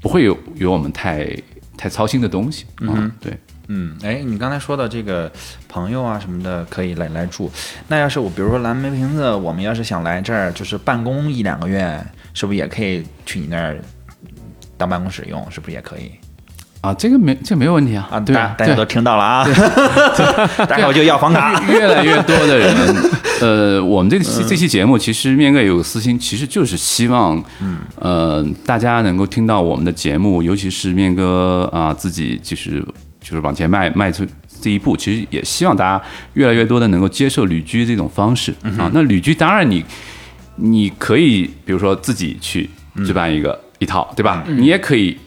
不会有有我们太太操心的东西。嗯，对。嗯，哎，你刚才说的这个朋友啊什么的可以来来住，那要是我比如说蓝莓瓶子，我们要是想来这儿就是办公一两个月，是不是也可以去你那儿当办公室用？是不是也可以啊，这个没这没有问题啊，啊？对啊，大大家都听到了啊，待会儿就要房卡。越来越多的人，呃，我们这期这期节目其实面哥有个私心，其实就是希望，嗯呃，大家能够听到我们的节目，尤其是面哥啊自己就是就是往前迈迈出这一步，其实也希望大家越来越多的能够接受旅居这种方式啊。那旅居当然你你可以比如说自己去置办一个一套，对吧？你也可以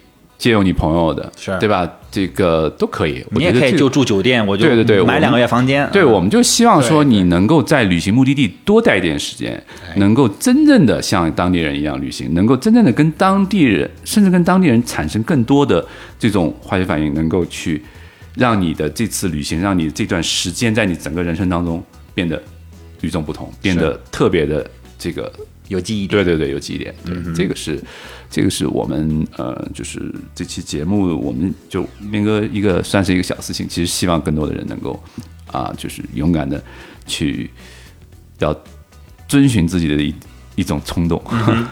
借用你朋友的，是对吧？这个都可以，你也可以就住酒店，我就对对对买两个月房间。对，啊我们就希望说你能够在旅行目的地多待一点时间，能够真正的像当地人一样旅行，能够真正的跟当地人，甚至跟当地人产生更多的这种化学反应，能够去让你的这次旅行，让你这段时间在你整个人生当中变得与众不同，变得特别的这个有记忆点。对对对，有记忆点，对，这个是，这个是我们呃，就是这期节目，我们就明哥一个算是一个小事情，其实希望更多的人能够啊、就是勇敢的去要遵循自己的一一种冲动，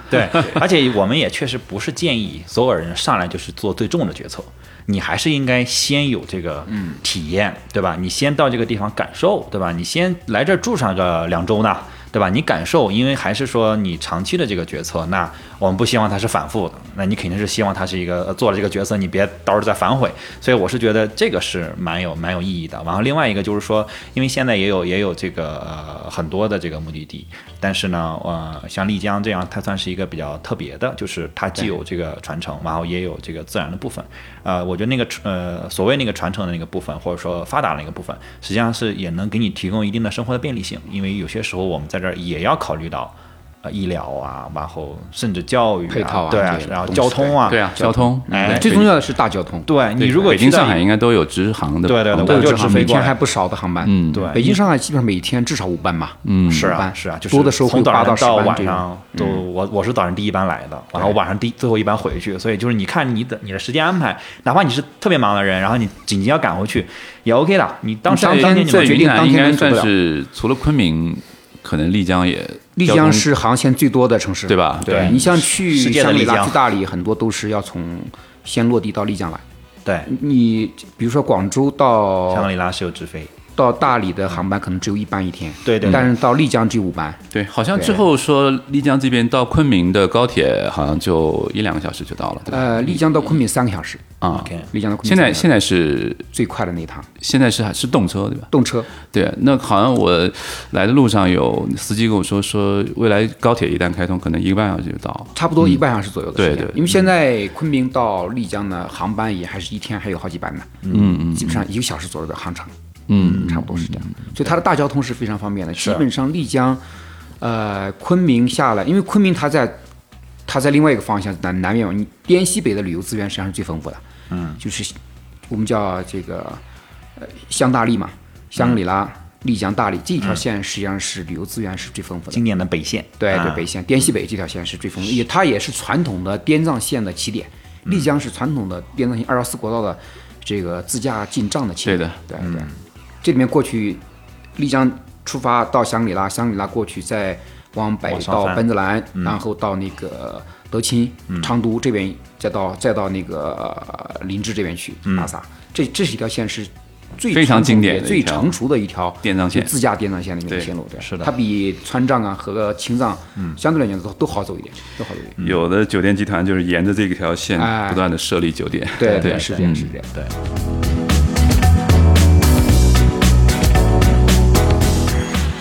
对，而且我们也确实不是建议所有人上来就是做最重的决策，你还是应该先有这个体验，对吧？你先到这个地方感受，对吧？你先来这儿住上个两周呢，对吧？你感受，因为还是说你长期的这个决策，那我们不希望它是反复的，那你肯定是希望它是一个做了这个决策，你别到时候再反悔。所以我是觉得这个是蛮有蛮有意义的。然后另外一个就是说，因为现在也有也有这个呃很多的这个目的地，但是呢，呃，像丽江这样，它算是一个比较特别的，就是它既有这个传承，然后也有这个自然的部分。呃，我觉得那个呃所谓那个传承的那个部分，或者说发达的那个部分，实际上是也能给你提供一定的生活的便利性，因为有些时候我们在这儿也要考虑到。呃，医疗啊，然后甚至教育、配套啊对然后交通啊，对啊，交通，哎最重要的是大交通。对你如果北京、上海应该都有直航的对对对我就都有直航，飞过每天还不少的航班。嗯对。北京、上海基本上每天至少五班吧。嗯。是啊，是啊，就是多的时候从早上到晚上都，我我是早上第一班来的，然后晚上第最后一班回去，所以就是你看你的你的时间安排，哪怕你是特别忙的人，然后你紧急要赶回去也 OK 的，你当时当天当天就能决定当在云南应该算天能走不了。是除了昆明，可能丽江也丽江是航线最多的城市，对吧？对对。你像去香格里拉、去大理，很多都是要从先落地到丽江来。对，你比如说广州到香格里拉是有直飞，到大理的航班可能只有一班一天，对对对但是到丽江只有五班。对，好像之后说丽江这边到昆明的高铁好像就一两个小时就到了，对吧？呃，丽江到昆明三个小时，啊，OK 丽江到昆明现在现在是最快的那一趟现在是还是动车对吧？动车，对，那好像我来的路上有司机跟我说，说未来高铁一旦开通，可能一个半小时就到了。差不多一个半小时左右的时间。对对因为现在昆明到丽江呢，航班也还是一天还有好几班呢，嗯嗯基本上一个小时左右的航程，嗯，差不多是这样。所以它的大交通是非常方便的。基本上丽江，呃，昆明下来，因为昆明它在它在另外一个方向南南面嘛，你滇西北的旅游资源实际上是最丰富的。嗯，就是我们叫这个呃香大丽嘛，香格里拉、丽江、大理这一条线实际上是旅游资源是最丰富的。经典的北线，对对，啊北线滇西北这条线是最丰富，也它也是传统的滇藏线的起点。丽江是传统的滇藏线二幺四国道的这个自驾进藏的起点。对的，对对。这里面过去，丽江出发到香格里拉，香格里拉过去再往北到奔子栏，然后到那个德钦、昌都这边，再到再到那个呃林芝这边去拉萨。这这是一条线是最非常经典最成熟的一条滇藏线自驾滇藏线的一个对线路。对，是的它比川藏啊和青藏，相对来讲都都好走一点，都好走一点。有的酒店集团就是沿着这条线哎不断的设立酒店。对对，是这样，是这样。对。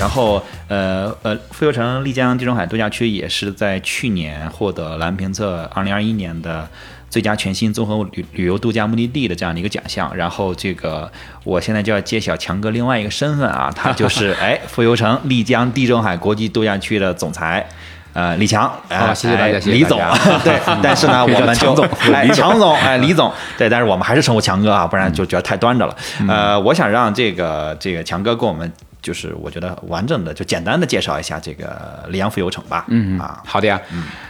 然后，呃呃，富游城丽江地中海度假区也是在去年获得蓝评测二零二一年的最佳全新综合旅旅游度假目的地的这样的一个奖项。然后，这个我现在就要揭晓强哥另外一个身份啊，他就 是哎富游城丽江地中海国际度假区的总裁。呃，李强，哎好谢谢大家哎李总谢谢大家，对，但是呢，我们就强总哎，强总，哎，李总，对，但是我们还是称呼强哥啊，不然就觉得太端着了。呃，我想让这个这个强哥跟我们，就是我觉得完整的就简单的介绍一下这个丽阳浮游城吧。嗯啊，好的呀，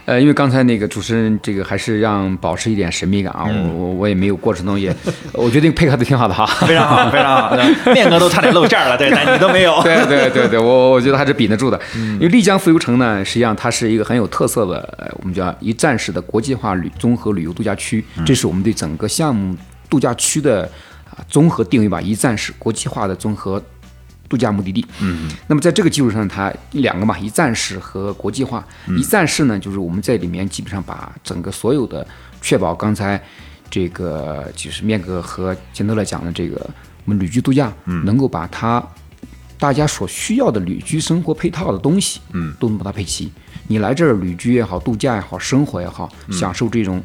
呃，因为刚才那个主持人这个还是让保持一点神秘感啊，我我我也没有过程中也，我觉得配合的挺好的哈。非常好，非常好。对面哥都差点露馅了，对，但你都没有。对对对对，我我觉得还是比得住的。因为丽江浮游城呢，实际上它是一个很有特色的，呃我们叫一站式的国际化旅综合旅游度假区，这是我们对整个项目度假区的啊综合定位吧，一站式国际化的综合度假目的地。嗯，那么在这个基础上，它两个嘛，一站式和国际化。一站式呢，就是我们在里面基本上把整个所有的确保刚才这个就是面哥和钱德勒讲的这个我们旅居度假，能够把它大家所需要的旅居生活配套的东西，嗯，都能把它配齐。你来这儿旅居也好，度假也好，生活也好，享受这种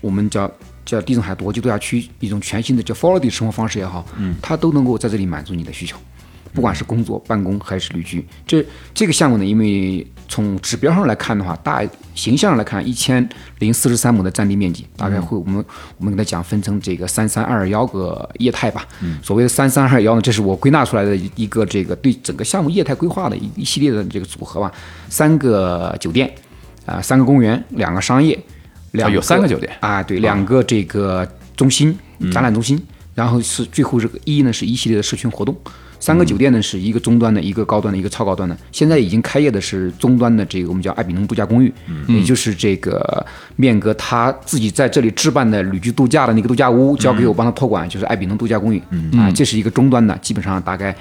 我们叫叫地中海国际度假区一种全新的叫 f o l l o w 生活方式也好，嗯，它都能够在这里满足你的需求。不管是工作、办公还是旅居，这这个项目呢，因为从指标上来看的话，大形象上来看，一千零四十三亩的占地面积，大概会我们我们给它讲分成这个三三二幺个业态吧。所谓的三三二幺呢，这是我归纳出来的一个这个对整个项目业态规划的一一系列的这个组合吧。三个酒店，啊、三个公园，两个商业，两哦有三个酒店啊，对，两个这个中心展览中心，然后是最后这个一呢是一系列的社群活动。三个酒店呢是一个中端的，一个高端的，一个超高端的。现在已经开业的是中端的这个我们叫艾比农度假公寓，也就是这个面哥他自己在这里置办的旅居度假的那个度假屋，交给我帮他托管，就是艾比农度假公寓啊，这是一个中端的，基本上大概。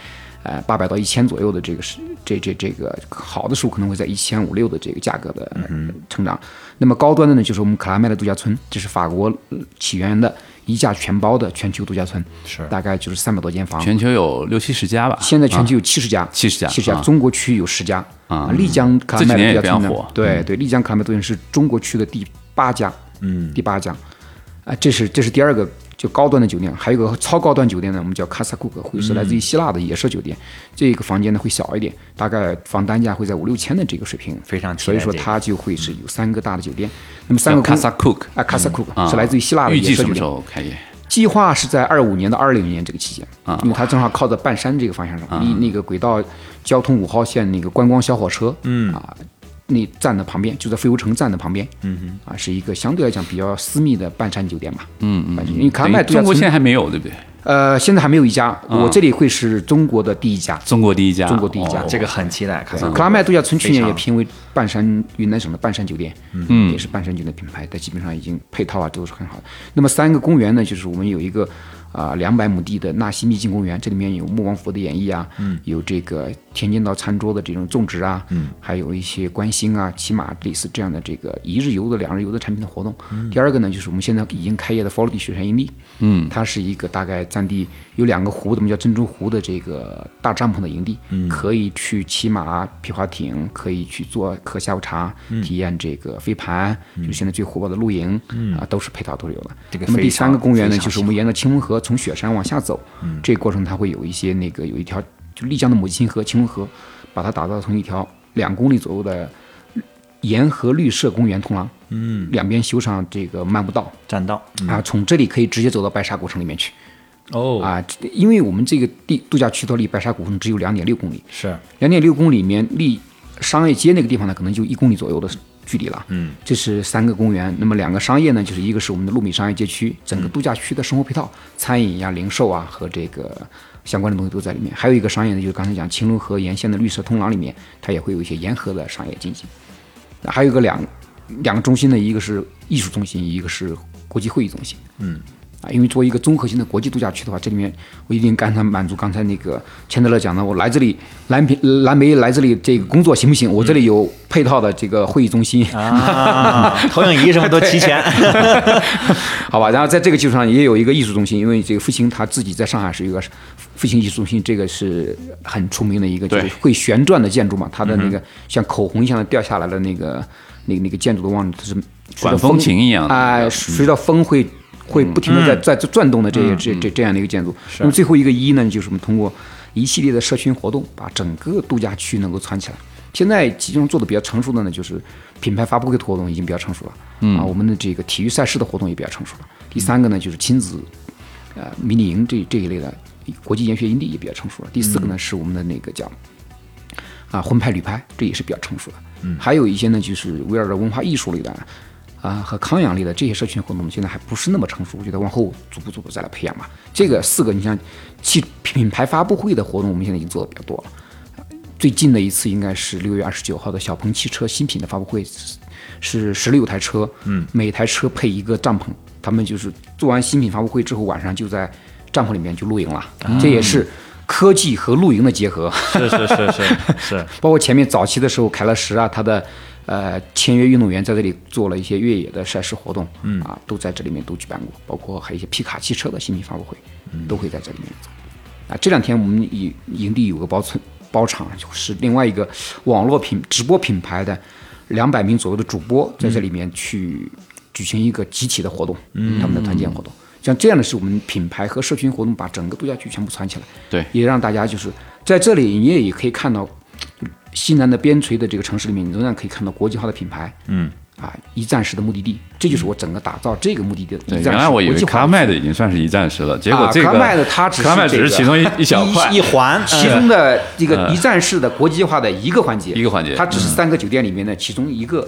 呃八百到一千左右的这个是这这这个好的时候可能会在一千五六的这个价格的呃成长。那么高端的呢，就是我们克拉麦的度假村，这是法国呃起源的一价全包的全球度假村，是。大概就是三百多间房。全球有六七十家吧，现在全球有七十家，七十家。七十家，啊。中国区有十家。啊丽江克拉麦这几年也度假村呢非常火，对对，丽江克拉麦度假村是中国区的第八家，嗯，第八家，啊，这是这是第二个就高端的酒店，还有一个超高端酒店呢，我们叫卡萨库克，会是来自于希腊的野奢酒店，这个房间呢会小一点，大概房单价会在五六千的这个水平，非常所以说这个它就会是有三个大的酒店，那么三个公叫卡萨库克啊卡萨库克啊是来自于希腊的预野奢酒店。计什么时。候？开业？计划是在二五年到二零年这个期间。啊因为它正好靠在半山这个方向上，离那个轨道交通五号线那个观光小火车，嗯啊，那站的旁边，就在飞游城站的旁边，嗯哼，啊，是一个相对来讲比较私密的半山酒店吧，嗯嗯，因为卡拉麦度假村中国现在还没有，对不对？呃现在还没有一家，我这里会是中国的第一家。中国第一家，中国第一家。哦。这个很期待。卡拉麦度假村去年也评为半山云南省的半山酒店，嗯，也是半山酒店品牌，但基本上已经配套啊都是很好的。那么三个公园呢，就是我们有一个啊两百亩地的纳西秘境公园，这里面有穆王府的演绎啊，嗯，有这个田间到餐桌的这种种植啊，嗯，还有一些观星啊、骑马类似这样的这个一日游的、两日游的产品的活动。第二个呢，就是我们现在已经开业的佛罗地雪山营地，嗯，它是一个大概占地有两个湖的，我们叫珍珠湖的这个大帐篷的营地，嗯，可以去骑马、皮划艇，可以去做喝下午茶，体验这个飞盘，就是现在最火爆的露营，啊，都是配套都是有的。这个。那么第三个公园呢，就是我们沿着清风河从雪山往下走，这个过程它会有一些那个有一条就丽江的母亲河清温河，把它打造成一条两公里左右的沿河绿色公园通廊，嗯，两边修上这个漫步道，栈道啊，从这里可以直接走到白沙古城里面去哦，啊，因为我们这个地度假区到离白沙古城只有两点六公里，是。两点六公里里面离商业街那个地方呢，可能就一公里左右的距离了。嗯，这是三个公园。那么两个商业呢，就是一个是我们的鹿米商业街区，整个度假区的生活配套，餐饮呀、零售啊和这个相关的东西都在里面。还有一个商业呢，就是刚才讲青龙河沿线的绿色通廊里面，它也会有一些沿河的商业进行。那还有一个两两个中心呢，一个是艺术中心，一个是国际会议中心。嗯。啊，因为作为一个综合性的国际度假区的话，这里面我一定刚才满足刚才那个钱德勒讲的，我来这里蓝平蓝莓来这里这个工作行不行？我这里有配套的这个会议中心，啊，投影仪什么都齐全。好吧？然后在这个基础上也有一个艺术中心，因为这个复兴他自己在上海是一个复兴艺术中心，这个是很出名的一个，就是会旋转的建筑嘛，它的那个像口红一样的掉下来的那个那个那个建筑都忘了，它是管风琴一样的哎，随着风会会不停的在在转动的这些这这这样的一个建筑。那么最后一个一呢，就是我们通过一系列的社群活动，把整个度假区能够串起来。现在其中做的比较成熟的呢，就是品牌发布会的活动已经比较成熟了，嗯啊，我们的这个体育赛事的活动也比较成熟了。第三个呢，就是亲子呃迷你营这这一类的国际研学营地也比较成熟了。第四个呢，是我们的那个叫啊婚拍旅拍，这也是比较成熟的。嗯，还有一些呢，就是围绕着文化艺术类的啊和康养类的这些社群活动，现在还不是那么成熟，我觉得往后逐步逐步再来培养吧。这个四个，你像汽品牌发布会的活动，我们现在已经做的比较多了。最近的一次应该是六月二十九号的小鹏汽车新品的发布会，是是十六台车，嗯，每台车配一个帐篷，他们就是做完新品发布会之后，晚上就在帐篷里面就露营了，这也是科技和露营的结合。是是是是 是，包括前面早期的时候，凯乐石啊，它的呃签约运动员在这里做了一些越野的赛事活动，嗯啊，都在这里面都举办过，包括还有一些皮卡汽车的新品发布会，都会在这里面做。啊，这两天我们营营地有个包村包场，就是另外一个网络品直播品牌的两百名左右的主播在这里面去举行一个集体的活动，他们的团建活动。像这样的是我们品牌和社群活动把整个度假区全部串起来，对也让大家就是在这里你也也可以看到西南的边陲的这个城市里面，你仍然可以看到国际化的品牌，嗯，啊，一站式的目的地，这就是我整个打造这个目的地的原来我以为国际化克拉麦的已经算是一站式了，结果啊这个卡拉麦的它只是只是其中一一小块。一环，其中的这个一站式的国际化的一个环节，一个环节。它只是三个酒店里面的其中一个、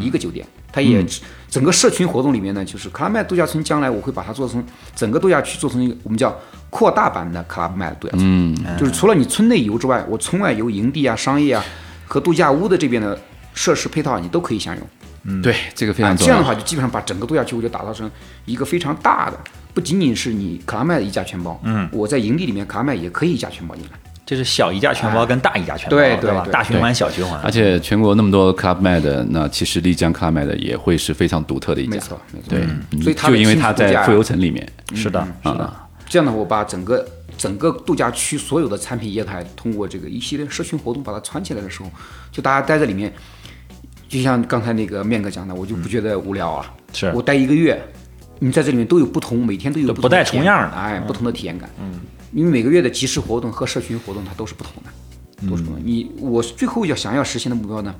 一个酒店，它也只整个社群活动里面呢，就是克拉麦度假村将来我会把它做成整个度假区做成一个我们叫扩大版的克拉麦度假村，嗯，就是除了你村内游之外，我村外游营地啊、商业啊和度假屋的这边的设施配套你都可以享用。对这个非啊，常重要。这样的话就基本上把整个度假区我就打造成一个非常大的，不仅仅是你克拉麦的一家全包，嗯，我在营地里面克拉麦也可以一家全包进来。这是小一价全包跟大一价全包，吧？对对对。大循环、小循环，而且全国那么多 Club Med，那其实丽江 Club Med 也会是非常独特的一家，没错没错。对，嗯。所以它就因为它在富游城里面，是的，是的，啊，这样的话，我把整个整个度假区所有的产品业态，通过这个一系列社群活动把它串起来的时候，就大家待在里面，就像刚才那个面哥讲的，我就不觉得无聊啊。是。我待一个月，你在这里面都有不同，每天都有不同不带重样的。体验哎，不同的体验感。嗯，因为每个月的集市活动和社群活动它都是不同的，都是不同的。你我最后要想要实现的目标呢，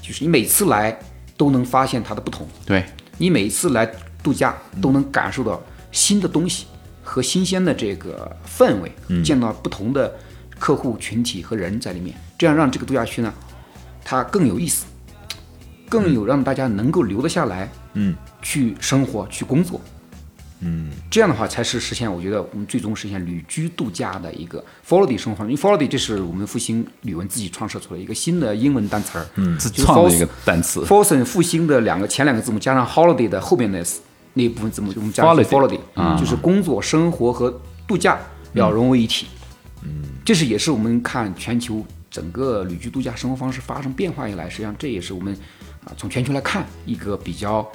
就是你每次来都能发现它的不同。对，你每次来度假都能感受到新的东西和新鲜的这个氛围，见到不同的客户群体和人在里面，这样让这个度假区呢，它更有意思，更有让大家能够留得下来，嗯，去生活去工作。嗯，这样的话才是实现，我觉得我们最终实现旅居度假的一个 follow 生活。方式。因为 follow 这是我们复兴旅文自己创设出来一个新的英文单词儿，嗯，自创的一个单词。Folsom 复兴的两个前两个字母加上 holiday 的后面的那一部分字母，我们加上 Holiday holiday，就是工作、生活和度假要融为一体。嗯，这是也是我们看全球整个旅居度假生活方式发生变化以来，实际上这也是我们啊从全球来看一个比较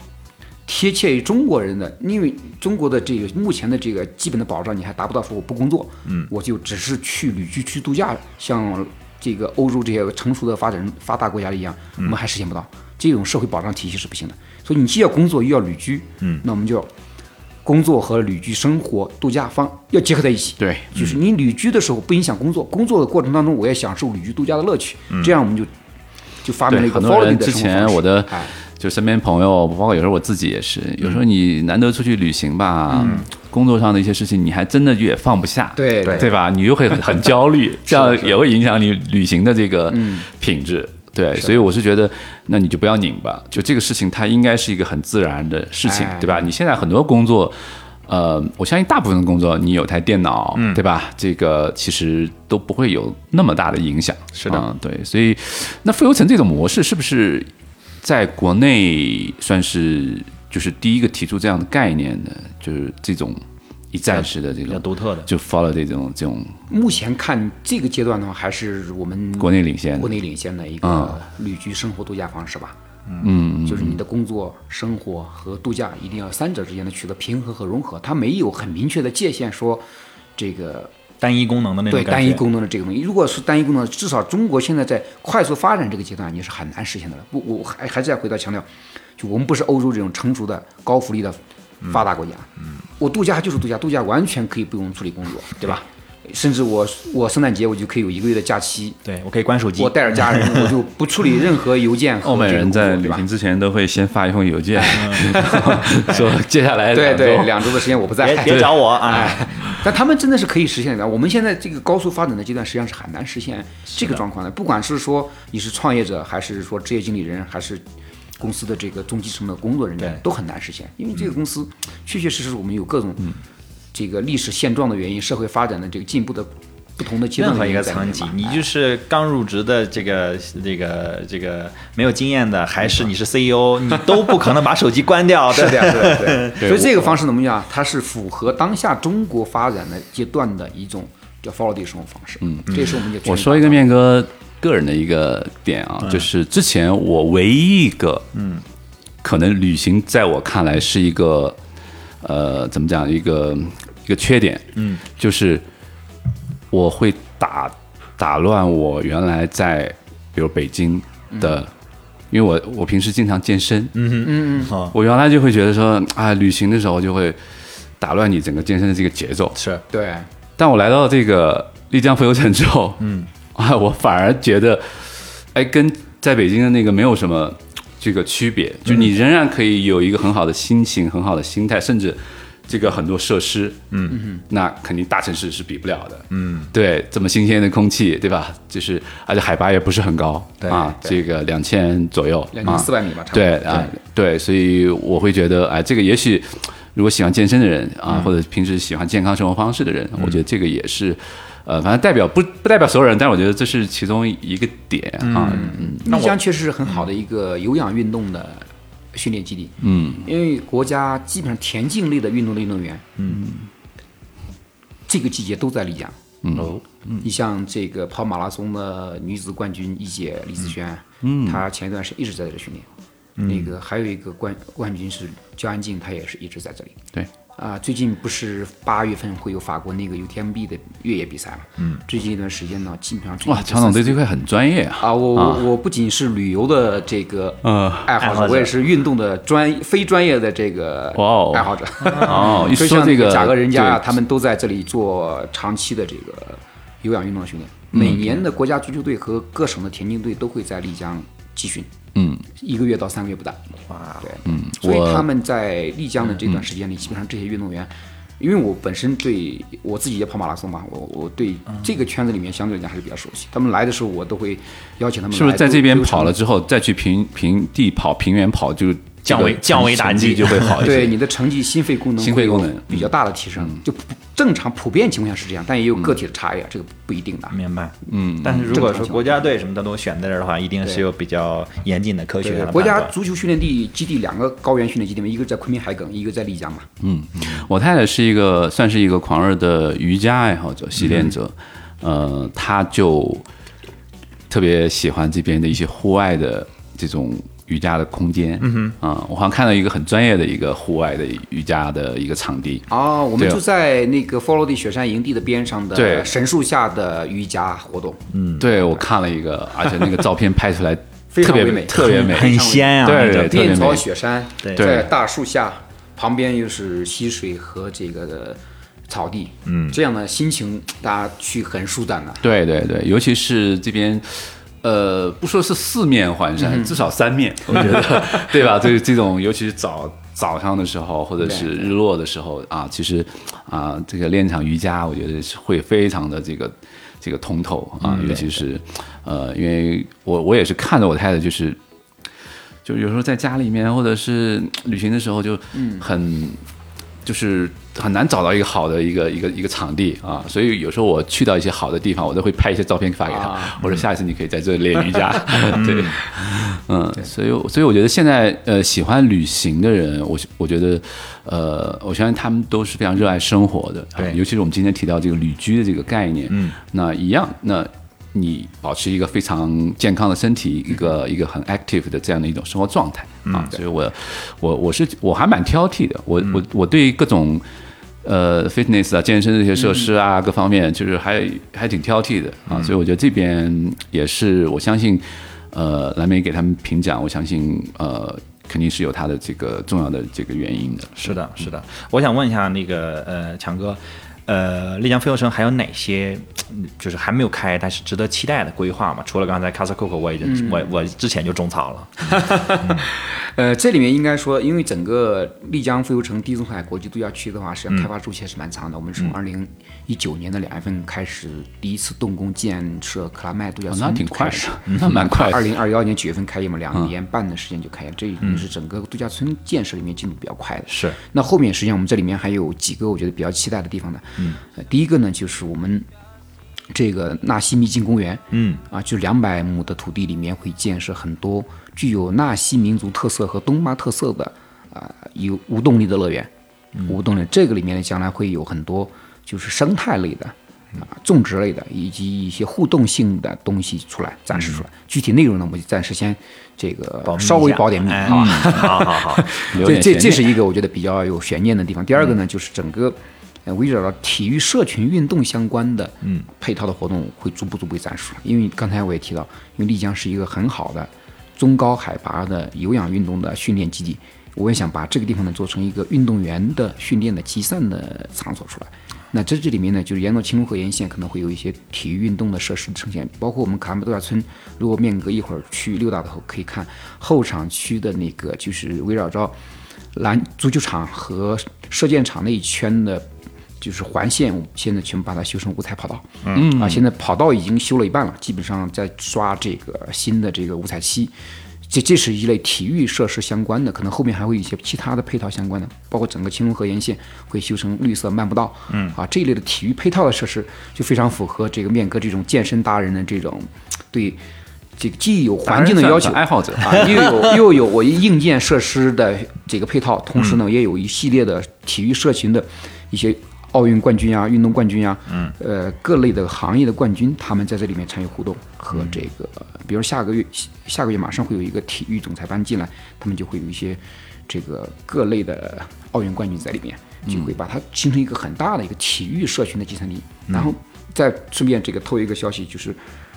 贴切于中国人的，因为中国的这个目前的这个基本的保障你还达不到，说我不工作，嗯，我就只是去旅居去度假，像这个欧洲这些成熟的发展发达国家一样，我们还实现不到。这种社会保障体系是不行的，所以你既要工作又要旅居，嗯，那我们就工作和旅居生活度假方要结合在一起，对，就是你旅居的时候不影响工作，工作的过程当中我也享受旅居度假的乐趣，这样我们就就发明了，一个很多人之前我的哎就身边朋友，包括有时候我自己也是，有时候你难得出去旅行吧，工作上的一些事情，你还真的也放不下，对对对吧？你又会很很焦虑，这样也会影响你旅行的这个品质。对，所以我是觉得，那你就不要拧吧，就这个事情它应该是一个很自然的事情，哎对吧？你现在很多工作。呃，我相信大部分的工作，你有台电脑，对吧？这个其实都不会有那么大的影响。是的嗯对，所以那富游城这种模式是不是在国内算是就是第一个提出这样的概念的？就是这种一站式的这种比较种，独特的。就 follow 这种这种目前看这个阶段的话，还是我们国内领先国内领先的一嗯个旅居生活度假方式吧。嗯，就是你的工作、生活和度假一定要三者之间的取得平衡和融合，它没有很明确的界限说这个单一功能的那种，对单一功能的这个东西。如果是单一功能，至少中国现在在快速发展这个阶段，你是很难实现的了。不，我还还是要回到强调，就我们不是欧洲这种成熟的高福利的发达国家。嗯，我度假就是度假，度假完全可以不用处理工作，对吧？甚至我我圣诞节我就可以有一个月的假期，对我可以关手机我，带着家人，我就不处理任何邮件和欧美这个工作人在旅行之前都会先发一封邮件，说接下来对两周对，两周的时间我不在，别别找我啊！哎，但他们真的是可以实现的。我们现在这个高速发展的阶段，实际上是很难实现这个状况的。不管是说你是创业者，还是说职业经理人，还是公司的这个中基层的工作人员，都很难实现。因为这个公司确确实实我们有各种这个历史现状的原因，社会发展的这个进步的不同的阶段任何一个层级你就是刚入职的这个这个这个没有经验的，还是你是 CEO，你都不可能把手机关掉。是的呀，是的，是的。对所以这个方式怎么讲？它是符合当下中国发展的阶段的一种叫 follow 的生活方式。嗯，这也是我们就我说一个面哥个人的一个点啊，就是之前我唯一一个，嗯，可能旅行在我看来是一个，呃，怎么讲一个一个缺点，嗯，就是我会打打乱我原来在比如北京的，因为我我平时经常健身，嗯嗯嗯，我原来就会觉得说啊，旅行的时候就会打乱你整个健身的这个节奏，是。对，但我来到这个丽江浮游城之后，嗯，啊，我反而觉得，哎，跟在北京的那个没有什么这个区别，就你仍然可以有一个很好的心情、很好的心态，甚至这个很多设施，嗯。嗯，那肯定大城市是比不了的，嗯，对，这么新鲜的空气，对吧？就是而且海拔也不是很高，对啊，这个两千左右，两千四百米吧，差不多。对啊，对，所以我会觉得，哎，这个也许如果喜欢健身的人啊，或者平时喜欢健康生活方式的人，我觉得这个也是，呃，反正代表不不代表所有人，但是我觉得这是其中一个点啊。嗯。丽江确实是很好的一个有氧运动的训练基地。嗯，因为国家基本上田径类的运动的运动员，嗯，这个季节都在丽江。哦，你像这个跑马拉松的女子冠军一姐李子轩，嗯，她前一段时间一直在这里训练。那个还有一个冠冠军是焦安静，她也是一直在这里。对，啊，最近不是八月份会有法国那个 UTMB 的越野比赛嘛？嗯，最近一段时间呢，基本上最哇，这强总对这块很专业啊。啊，我我我不仅是旅游的这个呃爱好者，我也是运动的专非专业的这个哇哦爱好者。哦，一 就说这个贾戈人家啊，他们都在这里做长期的这个有氧运动训练。每年的国家足球队和各省的田径队都会在丽江集训，嗯，一个月到三个月不等。哇，对，嗯所以他们在丽江的这段时间里，基本上这些运动员，因为我本身对我自己也跑马拉松嘛，我我对这个圈子里面相对来讲还是比较熟悉。他们来的时候，我都会邀请他们。是不是在这边跑了？之后再去平平地跑、平原跑，就降维降维打击就会好一些。对你的成绩、心肺功能、心肺功能比较大的提升，就正常普遍情况下是这样，但也有个体的差异啊，这个不一定的。明白。嗯，但是如果说国家队什么的都选在这儿的话，一定是有比较严谨的科学的国家足球训练地基地两个高原训练基地嘛，一个在昆明海埂，一个在丽江嘛。嗯我太太是一个算是一个狂热的瑜伽爱好者、习练者，呃，她就特别喜欢这边的一些户外的这种瑜伽的空间。嗯哼，啊、我好像看到一个很专业的一个户外的瑜伽的一个场地。哦，我们就在那个 follow 地雪山营地的边上的神树下的瑜伽活动，嗯。对，我看了一个，而且那个照片拍出来非特别常唯美。特别美，很仙啊、对面朝雪山，对。在大树下，旁边又是溪水和这个的草地，嗯，这样的心情大家去很舒坦的。对对对，尤其是这边，呃，不说是四面环山，至少三面，我觉得，对吧？这这种，尤其是早早上的时候，或者是日落的时候啊，其实啊，这个练场瑜伽，我觉得是会非常的这个这个通透啊，尤其是呃，因为我我也是看着我太太就是。就有时候在家里面，或者是旅行的时候，就很、就是很难找到一个好的一个一个一个场地啊，所以有时候我去到一些好的地方，我都会拍一些照片发给他，我说下一次你可以在这里练瑜伽，对，嗯，所以所以我觉得现在呃喜欢旅行的人，我我觉得呃我相信他们都是非常热爱生活的，啊对尤其是我们今天提到这个旅居的这个概念，嗯，那一样那。你保持一个非常健康的身体，一个一个很 active 的这样的一种生活状态。啊，所以我我我是我还蛮挑剔的，我我我对各种呃 fitness 啊健身这些设施啊各方面，就是还还挺挑剔的啊，所以我觉得这边也是我相信，呃，蓝莓给他们评奖，我相信呃肯定是有它的这个重要的这个原因的。是的，是的。我想问一下那个呃，强哥，呃，丽江飞游城还有哪些嗯就是还没有开但是值得期待的规划嘛？除了刚才 Casa Coco，我已经、我我之前就种草了。呃，这里面应该说，因为整个丽江飞游城地中海国际度假区的话，实际上开发周期还是蛮长的。我们从二零一九年的两月份开始第一次动工建设克拉麦度假哦，村，那挺快的，那蛮快的。二零二幺年九月份开业嘛，两年半的时间就开业，这已经是整个度假村建设里面进度比较快的。是，那后面实际上我们这里面还有几个我觉得比较期待的地方呢。嗯，第一个呢就是我们这个纳西秘境公园，嗯，啊，就两百亩的土地里面会建设很多具有纳西民族特色和东巴特色的啊有无动力的乐园。无动力这个里面呢，将来会有很多就是生态类的。啊，种植类的以及一些互动性的东西出来展示出来，具体内容呢，我们就暂时先这个稍微下保点密，啊好吧？好好好，这这这是一个我觉得比较有悬念的地方。第二个呢，就是整个呃围绕着体育社群运动相关的嗯配套的活动会逐步逐步展示出来。因为刚才我也提到，因为丽江是一个很好的中高海拔的有氧运动的训练基地，我也想把这个地方呢做成一个运动员的训练的集散的场所出来。那在这里面呢，就是沿着青龙河沿线可能会有一些体育运动的设施呈现，包括我们卡梅度假村，如果面隔一会儿去溜达的时候，可以看后场区的那个，就是围绕着篮足球场和射箭场那一圈的，就是环线，我们现在全部把它修成五彩跑道。嗯啊，现在跑道已经修了一半了，基本上在刷这个新的这个五彩漆。这这是一类体育设施相关的，可能后面还会有一些其他的配套相关的，包括整个青龙河沿线会修成绿色漫步道，嗯。啊这一类的体育配套的设施就非常符合这个面哥这种健身达人的这种对这个既有环境的要求爱好者啊，又有又有我硬件设施的这个配套，同时呢也有一系列的体育社群的一些奥运冠军啊、运动冠军啊，嗯，呃，各类的行业的冠军，他们在这里面参与互动和这个，比如下个月下个月马上会有一个体育总裁班进来，他们就会有一些这个各类的奥运冠军在里面，就会把它形成一个很大的一个体育社群的集散地。然后再顺便这个透一个消息，就是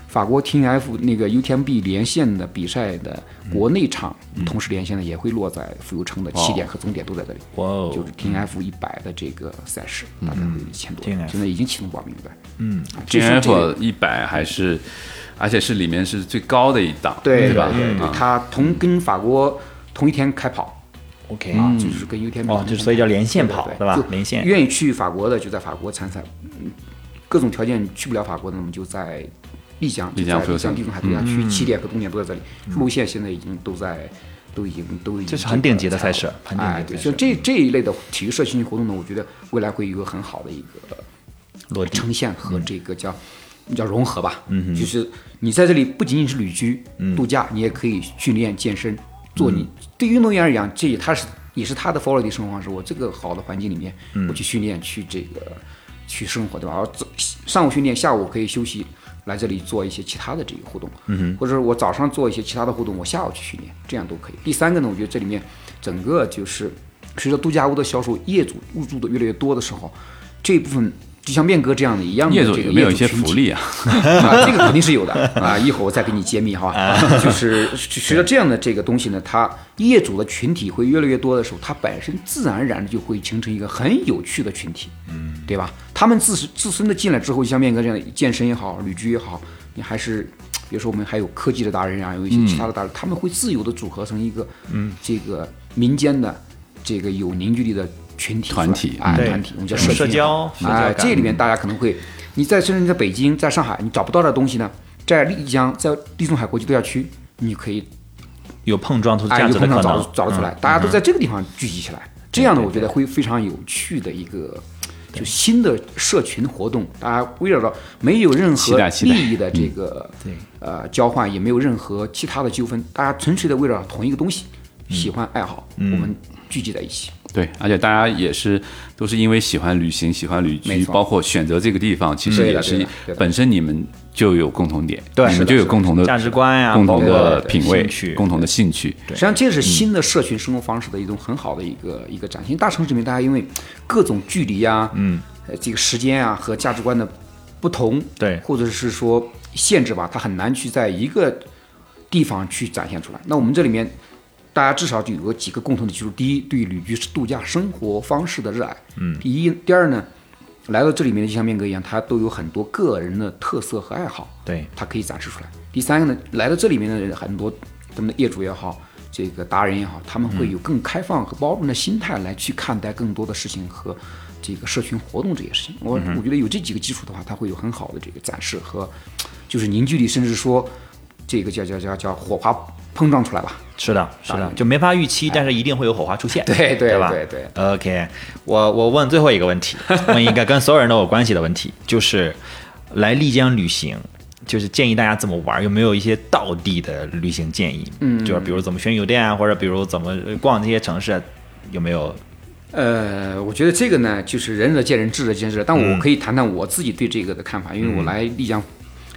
法国 TNF 那个 UTMB 连线的比赛的国内场同时连线的也会落在浮游城的起点和终点都在这里。哇哦就是 TNF 一百的这个赛事，大概会有一千多人，现在已经启动报名了。嗯，TNF 一百还是，而且是里面是最高的一档，对吧？对对，它同跟法国同一天开跑，OK，啊，就是跟 UTMB 哦就是所以叫连线跑对对对吧？连线。愿意去法国的就在法国参赛，嗯各种条件去不了法国的，那么就在丽江，丽江丽江地中海度假区，起点和终点都在这里，路线现在已经都在。都已经都已经这是很顶级的赛事这个很顶级的哎，对，赛事。就这这一类的体育社区活动呢，我觉得未来会有一个很好的一个落地。呈现和这个叫、叫融合吧。嗯，就是你在这里不仅仅是旅居、度假，你也可以训练、健身，做你、对运动员而言，这也他是也是他的 follow 的生活方式。我这个好的环境里面，我去训练，去这个去生活，对吧？我早上午训练，下午可以休息。来这里做一些其他的这个互动，嗯、或者我早上做一些其他的互动，我下午去训练，这样都可以。第三个呢，我觉得这里面整个就是随着度假屋的销售，业主入住的越来越多的时候，这一部分就像面哥这样的一样的业主这个有没有一些福利啊？啊，这个肯定是有的啊，一会儿我再给你揭秘哈。就是随着这样的这个东西呢，它业主的群体会越来越多的时候，它本身自然而然就会形成一个很有趣的群体，嗯，对吧？他们自自身的进来之后，像面哥这样的健身也好，旅居也好，你还是。比如说，我们还有科技的达人啊，有一些其他的达人，他们会自由的组合成一个，嗯，这个民间的这个有凝聚力的群体团体啊，对团体，我们叫社社交社交哎，感这里面大家可能会，你在甚至在北京、在上海，你找不到的东西呢，在丽江、在地中海国际度假区，你可以有碰撞出哎价值的可能，找得出来，大家都在这个地方聚集起来，这样呢，我觉得会非常有趣的一个。就新的社群活动，大家围绕着没有任何利益的这个对呃交换，也没有任何其他的纠纷，大家纯粹的围绕同一个东西，喜欢爱好，我们聚集在一起。对，而且大家也是都是因为喜欢旅行、喜欢旅居，包括选择这个地方，其实也是本身你们就有共同点，对你们就有共同的价值观呀共同的品味共同的兴趣。实际上，这是新的社群生活方式的一种很好的一个一个展现。大城市里面，大家因为各种距离啊，嗯，呃，这个时间啊和价值观的不同，对。或者是说限制吧，它很难去在一个地方去展现出来。那我们这里面，大家至少就有个几个共同的基础：第一，对旅居度假生活方式的热爱；嗯，第一，第二呢，来到这里面的就像面哥一样，他都有很多个人的特色和爱好。对，他可以展示出来。第三个呢，来到这里面的人很多，他们的业主也好，这个达人也好，他们会有更开放和包容的心态来去看待更多的事情和这个社群活动这些事情。我我觉得有这几个基础的话，他会有很好的这个展示和就是凝聚力，甚至说这个叫叫叫叫火花碰撞出来吧。是的，是的，就没法预期，但是一定会有火花出现，对对吧？对对 OK，我我问最后一个问题，问一个跟所有人都有关系的问题，就是来丽江旅行，就是建议大家怎么玩，有没有一些道地的旅行建议？嗯，就是比如怎么选酒店啊，或者比如怎么逛这些城市，有没有？呃，我觉得这个呢，就是仁者见仁，智者见智。但我可以谈谈我自己对这个的看法，因为我来丽江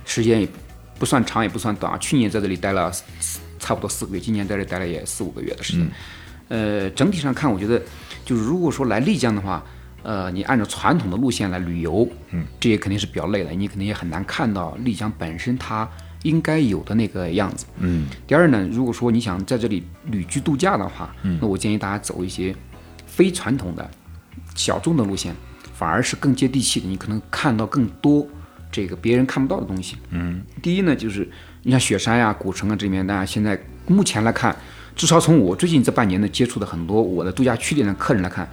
时间也不算长，也不算短啊。去年在这里待了四差不多四个月，今年在这待了也四五个月的时间。呃，整体上看，我觉得就是如果说来丽江的话，呃，你按照传统的路线来旅游，嗯，这也肯定是比较累的，你肯定也很难看到丽江本身它应该有的那个样子。嗯。第二呢，如果说你想在这里旅居度假的话，嗯，那我建议大家走一些非传统的、小众的路线，反而是更接地气的，你可能看到更多这个别人看不到的东西。嗯，第一呢，就是你像雪山呀、古城啊这边，大家现在目前来看，至少从我最近这半年的接触的很多我的度假区里的客人来看，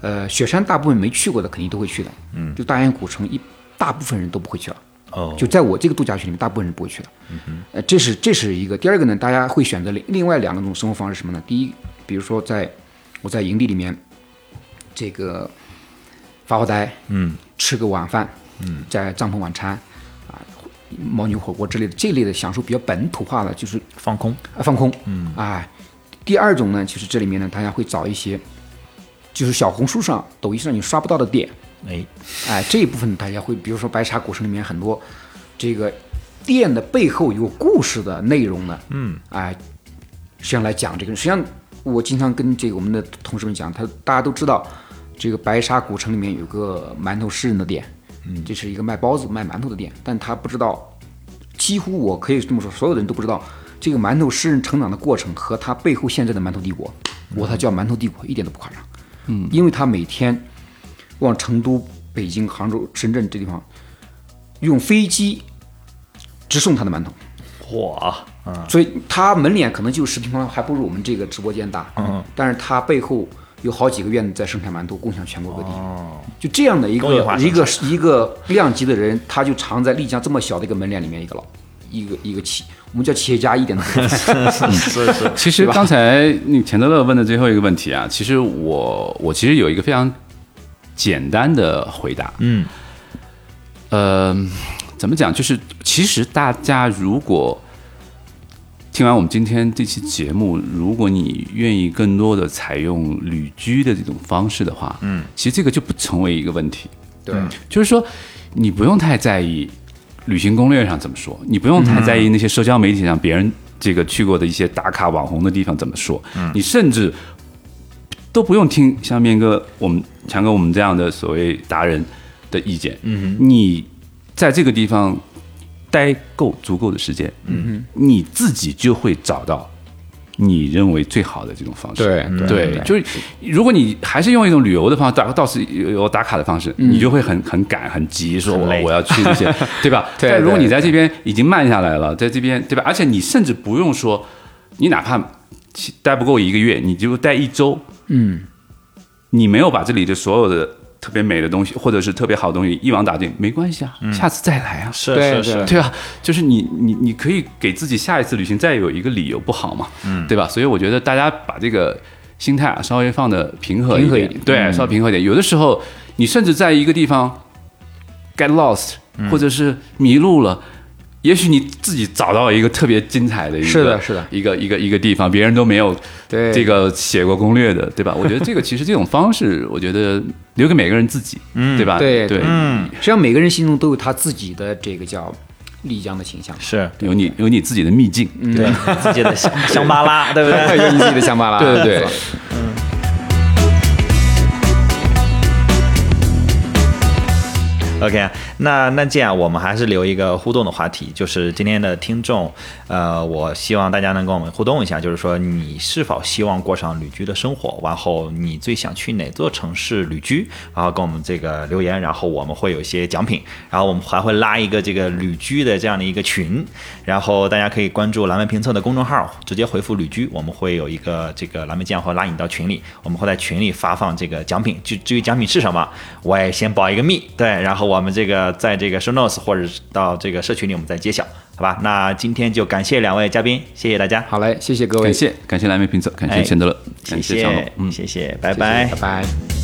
呃，雪山大部分没去过的肯定都会去的。嗯，就大雁古城一大部分人都不会去了。哦就在我这个度假区里面，大部分人不会去的。嗯呃，这是这是一个。第二个呢，大家会选择另另外两种生活方式什么呢？第一，比如说在我在营地里面，这个发发呆，嗯，吃个晚饭，嗯，在帐篷晚餐，啊，牦牛火锅之类的这类的享受比较本土化的，就是放空，啊放空，嗯，哎，第二种呢，就是这里面呢，大家会找一些，就是小红书上、抖音上你刷不到的店，哎，哎，这一部分大家会，比如说白沙古城里面很多这个店的背后有故事的内容呢，嗯，哎，实际上来讲这个，实际上我经常跟这个我们的同事们讲，他大家都知道，这个白沙古城里面有个馒头诗人的店，嗯，这是一个卖包子卖馒头的店，但他不知道，几乎我可以这么说，所有的人都不知道这个馒头诗人成长的过程和他背后现在的馒头帝国，我他叫馒头帝国，一点都不夸张，嗯，因为他每天往成都、北京、杭州、深圳这地方用飞机直送他的馒头。哇，嗯，所以他门脸可能就十平方，还不如我们这个直播间大。嗯，但是他背后有好几个院子在生产馒头，共享全国各地。哦，就这样的一个一个一个量级的人，他就藏在丽江这么小的一个门脸里面一个老一个一个企，我们叫企业家一点的。是是，其实刚才那钱德勒问的最后一个问题啊，其实我我其实有一个非常简单的回答，嗯，呃，怎么讲？就是其实大家如果听完我们今天这期节目，如果你愿意更多的采用旅居的这种方式的话，嗯，其实这个就不成为一个问题。对，就是说，你不用太在意旅行攻略上怎么说，你不用太在意那些社交媒体上别人这个去过的一些打卡网红的地方怎么说，你甚至都不用听像面哥、我们强哥我们这样的所谓达人的意见，嗯，你在这个地方待够足够的时间，嗯你自己就会找到你认为最好的这种方式。对对，就是如果你还是用一种旅游的方式，打到时有打卡的方式，你就会很很赶、很急，说我我要去这些，对吧？对但如果你在这边已经慢下来了，在这边对吧？而且你甚至不用说，你哪怕待不够一个月，你就待一周，嗯，你没有把这里的所有的特别美的东西，或者是特别好的东西一网打尽，没关系啊，下次再来啊。是对是是，对啊，就是你你你可以给自己下一次旅行再有一个理由，不好嘛？嗯，对吧？所以我觉得大家把这个心态啊稍微放的平和一点，平和一点对，稍微平和一点。有的时候你甚至在一个地方 get lost，、或者是迷路了。也许你自己找到一个特别精彩的一个，是的是的一个一个一个地方，别人都没有对这个写过攻略的，对吧？我觉得这个其实这种方式，我觉得留给每个人自己，嗯，对吧？对对，嗯，实际上每个人心中都有他自己的这个叫丽江的形象。是有你有你自己的秘境，对 自己的香香巴拉，对不对？有你自己的香巴拉。对对对。OK，那那这样我们还是留一个互动的话题，就是今天的听众，呃，我希望大家能跟我们互动一下，就是说你是否希望过上旅居的生活，然后你最想去哪座城市旅居，然后跟我们这个留言，然后我们会有一些奖品，然后我们还会拉一个这个旅居的这样的一个群，然后大家可以关注蓝莓评测的公众号，直接回复旅居，我们会有一个这个蓝莓酱会拉你到群里，我们会在群里发放这个奖品，至至于奖品是什么，我也先保一个密，对，然后我们这个在这个 show notes 或者是到这个社群里我们再揭晓，好吧？那今天就感谢两位嘉宾，谢谢大家，好嘞，谢谢各位感，谢感谢蓝莓评测，感谢哎钱德勒，谢感谢小龙谢，，嗯。谢谢，拜拜拜拜。